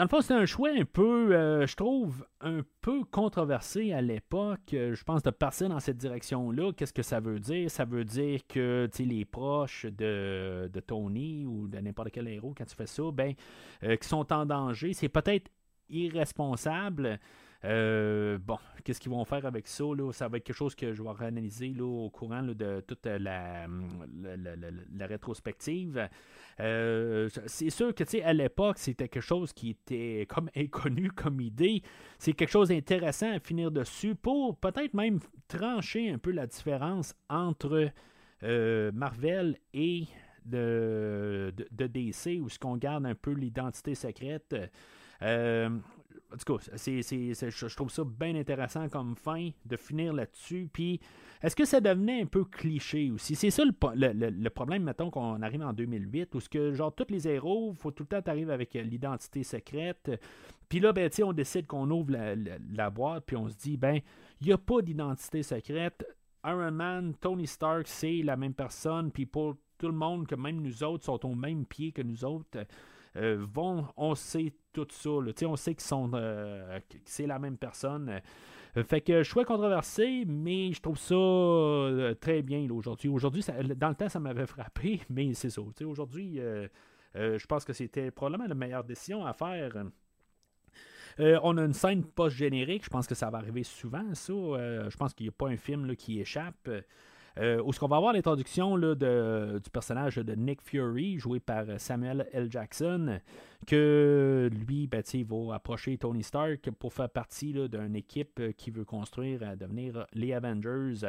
S2: Dans le fond, c'est un choix un peu, euh, je trouve, un peu controversé à l'époque. Euh, je pense de passer dans cette direction-là. Qu'est-ce que ça veut dire? Ça veut dire que les proches de, Tony ou de n'importe quel héros, quand tu fais ça, ben, euh, qui sont en danger, c'est peut-être irresponsable. Euh, bon, qu'est-ce qu'ils vont faire avec ça? Là? Ça va être quelque chose que je vais réanalyser là, au courant de toute la, la, rétrospective. Euh, c'est sûr que à l'époque, c'était quelque chose qui était comme inconnu comme idée. C'est quelque chose d'intéressant à finir dessus pour peut-être même trancher un peu la différence entre euh, Marvel et de, de, DC, où ce qu'on garde un peu l'identité secrète. En tout cas, je trouve ça bien intéressant comme fin de finir là-dessus. Puis, est-ce que ça devenait un peu cliché aussi? C'est ça le, problème, mettons, qu'on arrive en 2008, où ce que, genre, tous les héros, faut tout le temps arriver avec euh, l'identité secrète. Puis là, ben, on décide qu'on ouvre la, boîte, puis on se dit, ben, il n'y a pas d'identité secrète. Iron Man, Tony Stark, c'est la même personne, puis pour tout le monde, que même nous autres sont au même pied que nous autres. Euh, vont, on sait tout ça. On sait euh, que c'est la même personne. Euh, fait que choix controversé, mais je trouve ça très bien aujourd'hui. Aujourd'hui, dans le temps, ça m'avait frappé, mais c'est ça. Aujourd'hui, je pense que c'était probablement la meilleure décision à faire. on a une scène post-générique, je pense que ça va arriver souvent, je pense qu'il n'y a pas un film qui échappe. Euh, où ce qu'on va avoir l'introduction du personnage de Nick Fury, joué par Samuel L. Jackson, que lui, ben, va approcher Tony Stark pour faire partie d'une équipe qui veut construire à devenir les Avengers.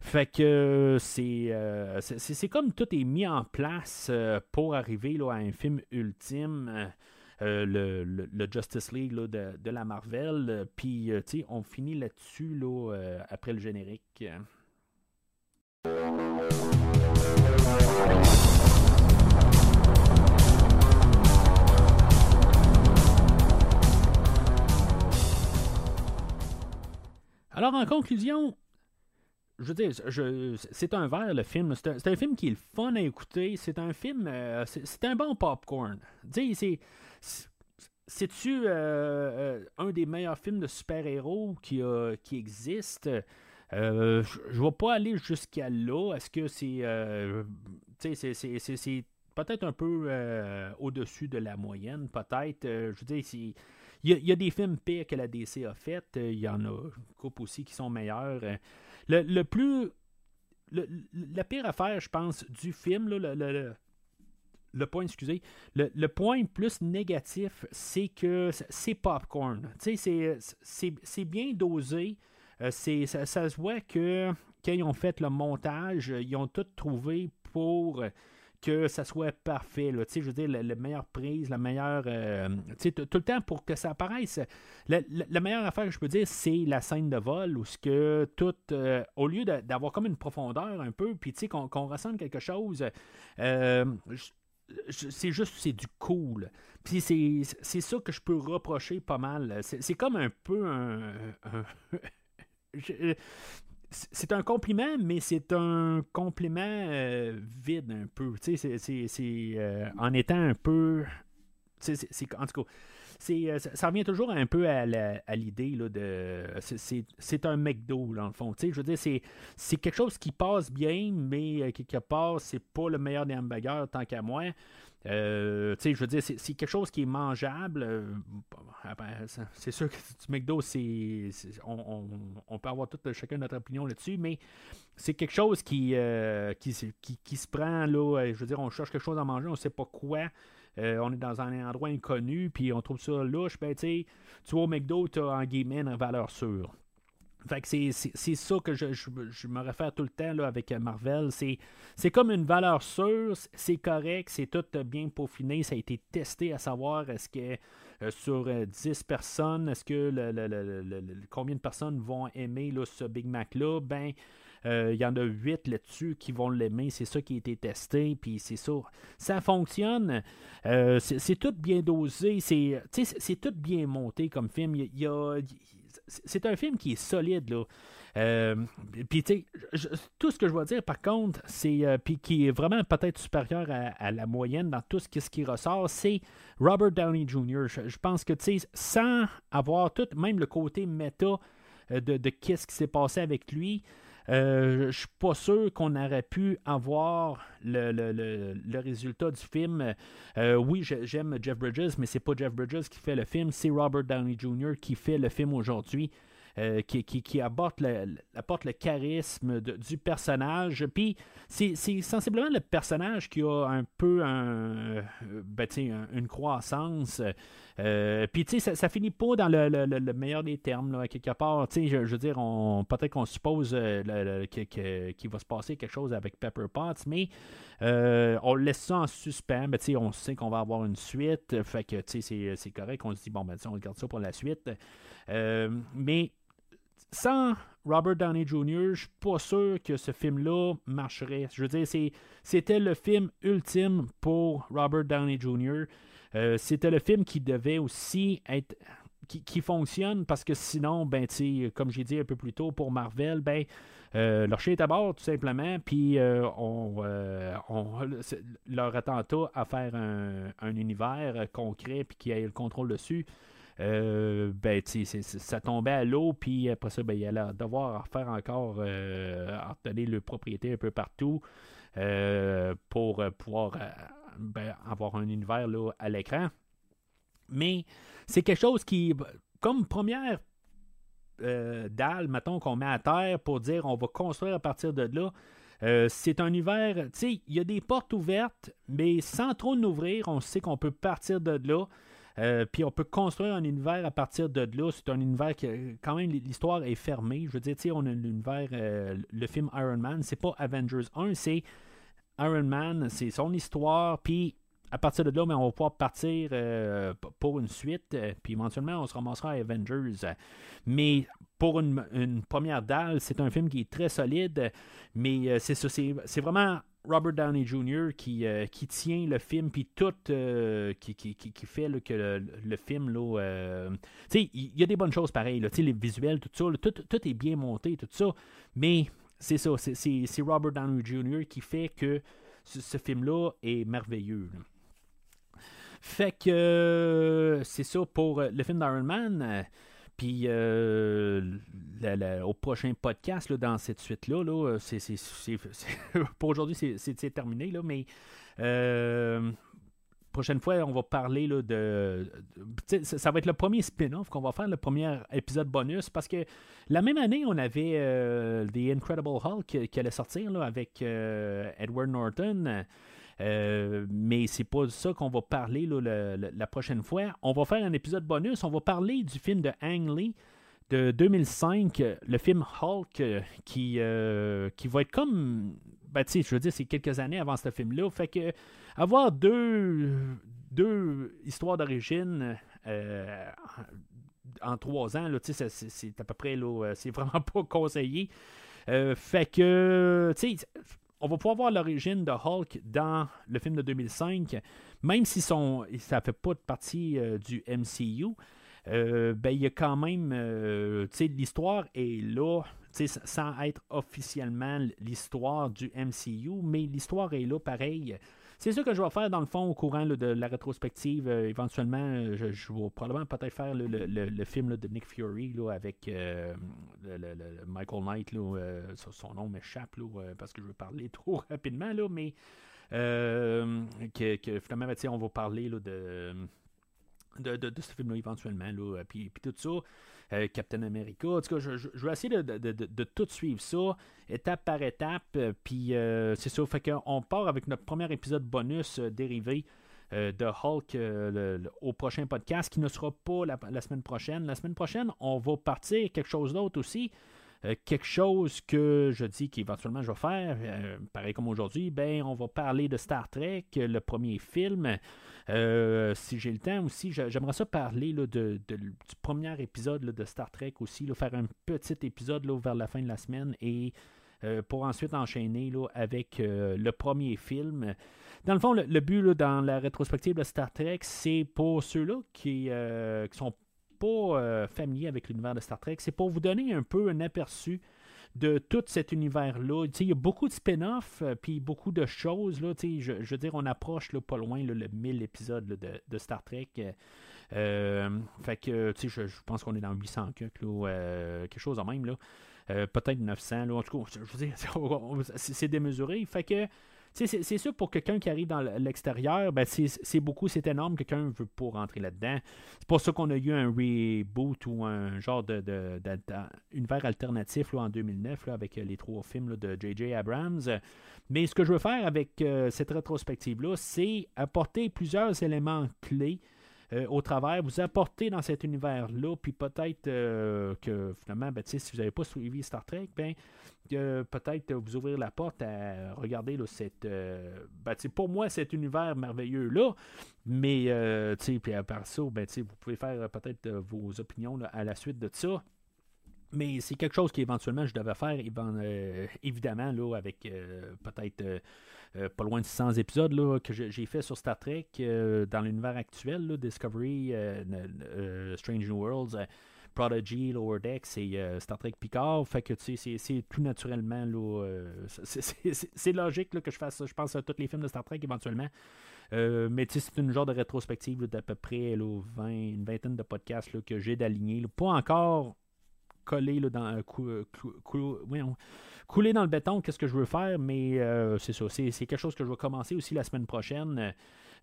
S2: Fait que euh, c'est, comme tout est mis en place euh, pour arriver là, à un film ultime. le, le, Justice League de, de, la Marvel. Puis, on finit là-dessus là, après le générique. Alors, en conclusion, je veux dire, c'est un verre, le film. C'est un, film qui est fun à écouter. C'est un film. Euh, c'est un bon popcorn. c'est. C'est-tu euh, euh, un des meilleurs films de super-héros qui, qui existe? Euh, je ne vais pas aller jusqu'à là. Est-ce que c'est. Euh, c'est peut-être un peu euh, au-dessus de la moyenne, peut-être. je veux dire, il y, a des films pires que la DC a fait. Il y en a une couple aussi qui sont meilleurs. Le, plus. la pire affaire, je pense, du film, le, le, point, excusez, le, point plus négatif, c'est que c'est popcorn. C'est bien dosé. Euh, ça, se voit que quand ils ont fait le montage, ils ont tout trouvé pour que ça soit parfait. Je veux dire, la, meilleure prise, la meilleure. Euh, tout le temps pour que ça apparaisse. La, meilleure affaire que je peux dire, c'est la scène de vol où ce que tout. Euh, au lieu d'avoir comme une profondeur un peu, puis qu'on qu'on ressente quelque chose. c'est juste, c'est du cool. Puis c'est ça que je peux reprocher pas mal. C'est comme un peu un euh, c'est un compliment, mais c'est un compliment euh, vide un peu. C'est, euh, en étant un peu. en tout cas, ça revient toujours un peu à, l'idée de. C'est un McDo, dans le fond. Je veux dire, c'est quelque chose qui passe bien, mais quelque part, c'est pas le meilleur des hamburgers tant qu'à moi. Euh, je veux dire, c'est quelque chose qui est mangeable. Euh, ben, c'est sûr que du McDo, c'est, on, peut avoir tout, chacun notre opinion là-dessus, mais c'est quelque chose qui, euh, qui, se prend, là, je veux dire, on cherche quelque chose à manger, on sait pas quoi. on est dans un endroit inconnu, puis on trouve ça louche. Ben, tu vois, au McDo, tu as en guillemets une valeur sûre. Fait que c'est ça que je, je, me réfère tout le temps là, avec Marvel. C'est comme une valeur sûre, c'est correct, c'est tout bien peaufiné, ça a été testé à savoir est-ce que euh, sur 10 euh, personnes, est-ce que le, combien de personnes vont aimer là, ce Big Mac-là? Ben, euh, il y en a 8 là-dessus qui vont l'aimer. C'est ça qui a été testé. Puis c'est ça. Ça fonctionne. c'est tout bien dosé. C'est tout bien monté comme film. Il y a, c'est un film qui est solide, là. Euh, puis, tu sais, tout ce que je vais dire, par contre, c'est. Euh, puis qui est vraiment peut-être supérieur à, la moyenne dans tout ce qui, ce qui ressort, c'est Robert Downey Jr. Je, pense que, tu sais, sans avoir tout, même le côté méta euh, de, de qu'est-ce qui s'est passé avec lui, euh, je suis pas sûr qu'on aurait pu avoir le, résultat du film. Euh, oui, j'aime Jeff Bridges, mais c'est pas Jeff Bridges qui fait le film, c'est Robert Downey Jr. qui fait le film aujourd'hui. Euh, qui, qui, apporte, le, apporte le charisme du personnage. Puis c'est, sensiblement le personnage qui a un peu un, ben, une croissance. Euh, puis tu sais, ça, ça, finit pas dans le, meilleur des termes, quelque part. Tu sais, je, veux dire, on, peut-être qu'on suppose euh, qu'il va se passer quelque chose avec Pepper Potts, mais on laisse ça en suspens. Ben, tu sais, on sait qu'on va avoir une suite. Fait que tu sais, c'est correct. On se dit, bon, ben, on regarde ça pour la suite. mais sans Robert Downey Jr., je suis pas sûr que ce film-là marcherait. Je veux dire, c'était le film ultime pour Robert Downey Jr. Euh, c'était le film qui devait aussi être qui, fonctionne parce que sinon, ben, comme j'ai dit un peu plus tôt pour Marvel, ben, euh, leur chien est à bord tout simplement, puis euh, on, leur attentat à faire un, un univers concret puis qui ait le contrôle dessus euh, ben, ça tombait à l'eau, puis après ça, ben, il allait devoir faire encore euh, donner le propriété un peu partout euh, pour euh, pouvoir ben, avoir un univers là, à l'écran. Mais c'est quelque chose qui, comme première dalle, mettons, qu'on met à terre pour dire on va construire à partir de là. c'est un univers, tu sais, il y a des portes ouvertes, mais sans trop l'ouvrir, on sait qu'on peut partir de là. Euh, puis on peut construire un univers à partir de là. C'est un univers qui, quand même, l'histoire est fermée. Je veux dire, on a l'univers, euh, le film Iron Man, c'est pas Avengers 1, c'est Iron Man, c'est son histoire. Puis à partir de là, mais on va pouvoir partir euh, pour une suite, puis éventuellement, on se ramassera à Avengers. Mais pour une, une première dalle, c'est un film qui est très solide, mais c'est ça, c'est vraiment Robert Downey Jr. qui, euh, qui tient le film, puis tout, euh, qui, qui, qui, fait que le, film, là, euh, il y, a des bonnes choses pareilles, les visuels, tout ça, tout, tout, est bien monté, tout ça, mais c'est ça, c'est Robert Downey Jr. qui fait que ce, film-là est merveilleux. Fait que c'est ça pour le film d'Iron Man. Puis euh, au prochain podcast, dans cette suite-là, là, pour aujourd'hui, c'est terminé, là, mais euh, prochaine fois, on va parler là, de. ça va être le premier spin-off qu'on va faire, le premier épisode bonus, parce que la même année, on avait euh, The Incredible Hulk qui, allait sortir là, avec Edward Norton. Euh, mais c'est pas ça qu'on va parler la prochaine fois. On va faire un épisode bonus. On va parler du film de Ang Lee de 2005, le film Hulk, euh, qui, euh, qui va être comme. Ben, je veux dire, c'est quelques années avant ce film-là. Fait que avoir deux, deux histoires d'origine en trois ans, c'est à peu près, c'est vraiment pas conseillé. fait que, tu sais, on va pouvoir voir l'origine de Hulk dans le film de 2005, même si son, ça ne fait pas partie euh, du MCU. Euh, ben, il y a quand même, euh, l'histoire est là, sans être officiellement l'histoire du MCU, mais l'histoire est là pareil. C'est ça que je vais faire dans le fond au courant de la rétrospective. Euh, éventuellement, euh, je, vais probablement peut-être faire le, film de Nick Fury avec euh, Michael Knight. son nom m'échappe parce que je veux parler trop rapidement, là, mais que, finalement, ben, on va parler de ce film-là éventuellement, là, puis tout ça. Euh, Captain America. En tout cas, je, vais essayer de, tout suivre ça, étape par étape. Euh, puis euh, c'est ça. Fait qu'on part avec notre premier épisode bonus dérivé de Hulk au prochain podcast qui ne sera pas la, semaine prochaine. La semaine prochaine, on va partir quelque chose d'autre aussi. quelque chose que je dis qu'éventuellement je vais faire, pareil comme aujourd'hui, ben on va parler de Star Trek, le premier film. Euh, si j'ai le temps aussi, j'aimerais ça parler là, de, du premier épisode de Star Trek aussi, faire un petit épisode vers la fin de la semaine et euh, pour ensuite enchaîner là, avec euh, le premier film. Dans le fond, le, but dans la rétrospective de Star Trek, c'est pour ceux-là qui, ne sont pas familiers avec l'univers de Star Trek, c'est pour vous donner un peu un aperçu de tout cet univers-là. Il y a beaucoup de spin-offs, euh, puis beaucoup de choses. Là, je, je veux dire, on approche là, pas loin le 1000 épisodes de, Star Trek. Euh, fait que, je, pense qu'on est dans 800 euh, quelque chose en même. Peut-être 900. Là. En tout cas, je veux dire, c'est démesuré. Fait que c'est sûr pour quelqu'un qui arrive dans l'extérieur, ben c'est beaucoup, c'est énorme. Quelqu'un veut pas rentrer là-dedans. C'est pour ça qu'on a eu un reboot ou un genre de, alternatif en 2009 là, avec les trois films de J.J. Abrams. Mais ce que je veux faire avec euh, cette rétrospective-là, c'est apporter plusieurs éléments clés euh, au travers, vous apporter dans cet univers-là, puis peut-être euh, que finalement, ben, si vous n'avez pas suivi Star Trek, ben, peut-être vous ouvrir la porte à regarder là, cette, ben, pour moi cet univers merveilleux-là. Mais puis à part ça, ben, vous pouvez faire peut-être vos opinions à la suite de ça. Mais c'est quelque chose qu'éventuellement je devais faire, euh, évidemment, là, avec euh, peut-être euh, pas loin de 600 épisodes là, que j'ai fait sur Star Trek dans l'univers actuel, Discovery, Strange New Worlds. Prodigy, Lower Decks et Star Trek Picard. Fait que c'est tout naturellement là, c'est logique que je fasse ça. Je pense à tous les films de Star Trek éventuellement. mais c'est une genre de rétrospective d'à peu près là, 20, une vingtaine de podcasts que j'ai d'aligner. Pas encore coller là, dans euh, couler dans le béton, qu'est-ce que je veux faire, mais euh, c'est ça. C'est, quelque chose que je vais commencer aussi la semaine prochaine.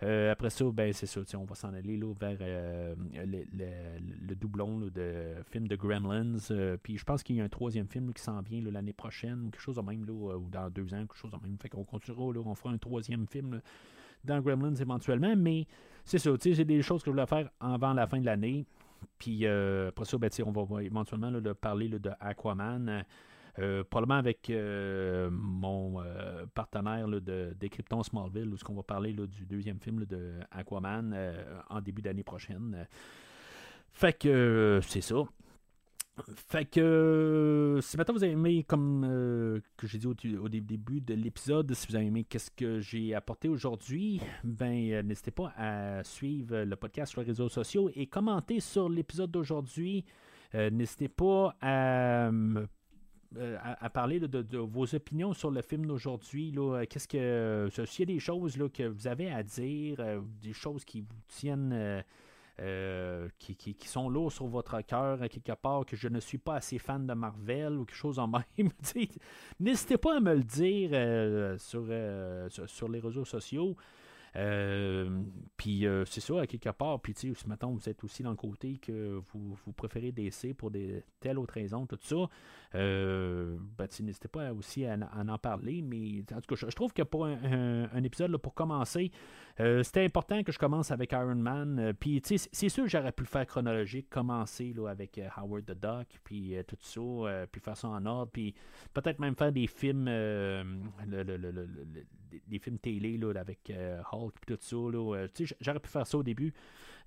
S2: Euh, après ça, ben c'est ça, on va s'en aller là, vers le, doublon de film de Gremlins. puis je pense qu'il y a un troisième film qui s'en vient l'année prochaine, ou quelque chose de même, ou dans deux ans, quelque chose de même. Fait qu'on continuera, on fera un troisième film dans Gremlins éventuellement, mais c'est ça, c'est des choses que je voulais faire avant la fin de l'année. Puis euh, après ça, ben, on va éventuellement parler de Aquaman. Euh, probablement avec euh, mon partenaire de Décryptons Smallville, où ce qu'on va parler du deuxième film de Aquaman en début d'année prochaine. Fait que c'est ça. Fait que euh, si maintenant vous avez aimé, comme euh, que j'ai dit au, début de l'épisode, si vous avez aimé qu'est-ce que j'ai apporté aujourd'hui, ben euh, n'hésitez pas à suivre le podcast sur les réseaux sociaux et commenter sur l'épisode d'aujourd'hui. n'hésitez pas à, à, parler de, vos opinions sur le film d'aujourd'hui. Qu'est-ce que s'il y a des choses là, que vous avez à dire, des choses qui vous tiennent euh, qui, sont lourds sur votre cœur quelque part, que je ne suis pas assez fan de Marvel ou quelque chose en même. N'hésitez pas à me le dire euh, euh, sur, sur, les réseaux sociaux. Puis c'est ça, à quelque part. Puis si maintenant vous êtes aussi dans le côté que vous, vous préférez DC pour des telle raison, tout ça, ben, n'hésitez pas aussi à, en parler. Mais en tout cas, je, trouve que pour un, épisode, pour commencer, euh, c'était important que je commence avec Iron Man. Euh, puis, c'est sûr j'aurais pu le faire chronologique, commencer là, avec euh, Howard the Duck, puis tout ça, puis faire ça en ordre, puis peut-être même faire des films, des films télé là, avec Hulk, puis tout ça. j'aurais pu faire ça au début.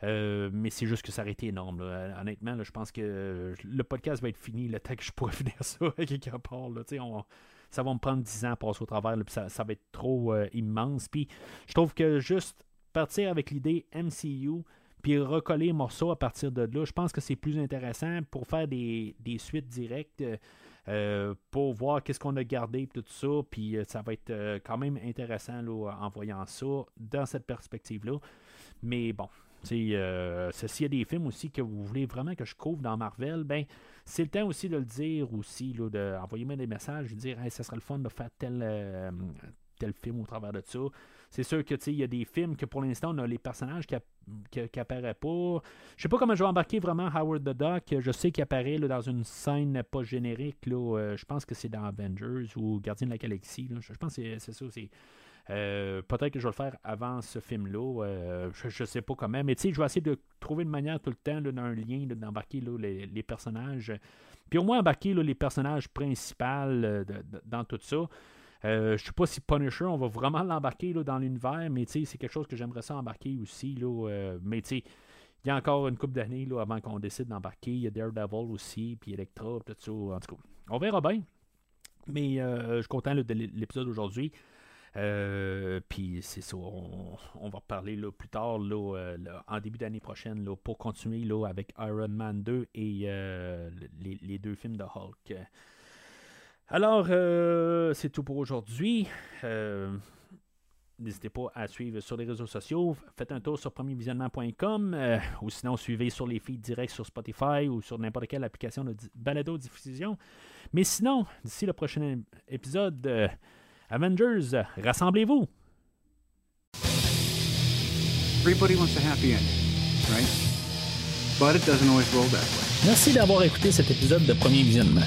S2: mais c'est juste que ça aurait été énorme. Honnêtement, je pense que le podcast va être fini le temps que je pourrais finir ça quelque part. Là, on, ça va me prendre 10 ans à passer au travers, puis ça, va être trop euh, immense. Puis je trouve que juste partir avec l'idée MCU, puis recoller les morceaux à partir de là, je pense que c'est plus intéressant pour faire des, suites directes. Euh, pour voir qu'est-ce qu'on a gardé tout ça, puis euh, ça va être quand même intéressant en voyant ça dans cette perspective-là. Mais bon, euh, s'il y a des films aussi que vous voulez vraiment que je couvre dans Marvel, ben c'est le temps aussi de le dire aussi, là, d'envoyer-moi des messages, de dire hey, ça serait le fun de faire tel, euh, tel film au travers de ça. C'est sûr que il y a des films que pour l'instant on a les personnages qui, qui, pas. Je sais pas comment je vais embarquer vraiment Howard the Duck. Je sais qu'il apparaît là, dans une scène pas générique. Là, euh, je pense que c'est dans Avengers ou Gardien de la Galaxie. Je, pense que c'est ça. C'est euh, peut-être que je vais le faire avant ce film-là. Euh, je ne sais pas comment. Mais tu sais, je vais essayer de trouver une manière tout le temps d'un lien, d'embarquer les, les, personnages. Puis au moins embarquer les personnages principaux dans tout ça. Je ne sais pas si Punisher, on va vraiment l'embarquer dans l'univers, mais c'est quelque chose que j'aimerais ça embarquer aussi. Là, mais il y a encore une couple d'années avant qu'on décide d'embarquer. Il y a Daredevil aussi, puis Electra, tout ça. En tout cas, on verra bien. Mais je suis content de l'épisode d'aujourd'hui. Euh, puis c'est ça, on, va reparler là, plus tard, euh, en début d'année prochaine, là, pour continuer là, avec Iron Man 2 et euh, les, deux films de Hulk. Alors, c'est tout pour aujourd'hui. N'hésitez pas à suivre sur les réseaux sociaux. Faites un tour sur premiervisionnement.com ou sinon suivez sur les feeds directs sur Spotify ou sur n'importe quelle application de balado diffusion. Mais sinon, d'ici le prochain épisode, Avengers, rassemblez-vous.
S4: Everybody wants a happy ending, right? But it doesn't always roll that way.
S2: Merci d'avoir écouté cet épisode de premier visionnement.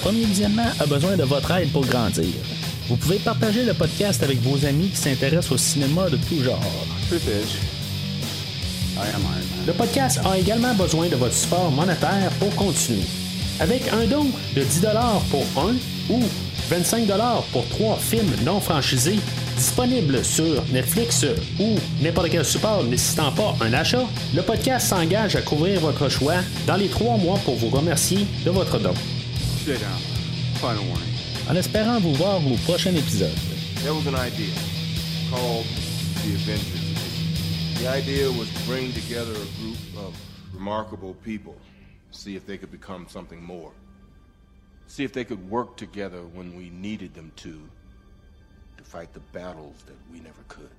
S2: Premier Visionnement a besoin de votre aide pour grandir. Vous pouvez partager le podcast avec vos amis qui s'intéressent au cinéma de tout genre. Le podcast a également besoin de votre support monétaire pour continuer. Avec un don de 10 pour un ou 25 pour trois films non franchisés disponibles sur Netflix ou n'importe quel support nécessitant pas un achat, le podcast s'engage à couvrir votre choix dans les trois mois pour vous remercier de votre don. En espérant vous voir au prochain épisode.
S3: There was an idea called the Avengers. The idea was to bring together a group of remarkable people, see if they could become something more. See if they could work together when we needed them to fight the battles that we never could.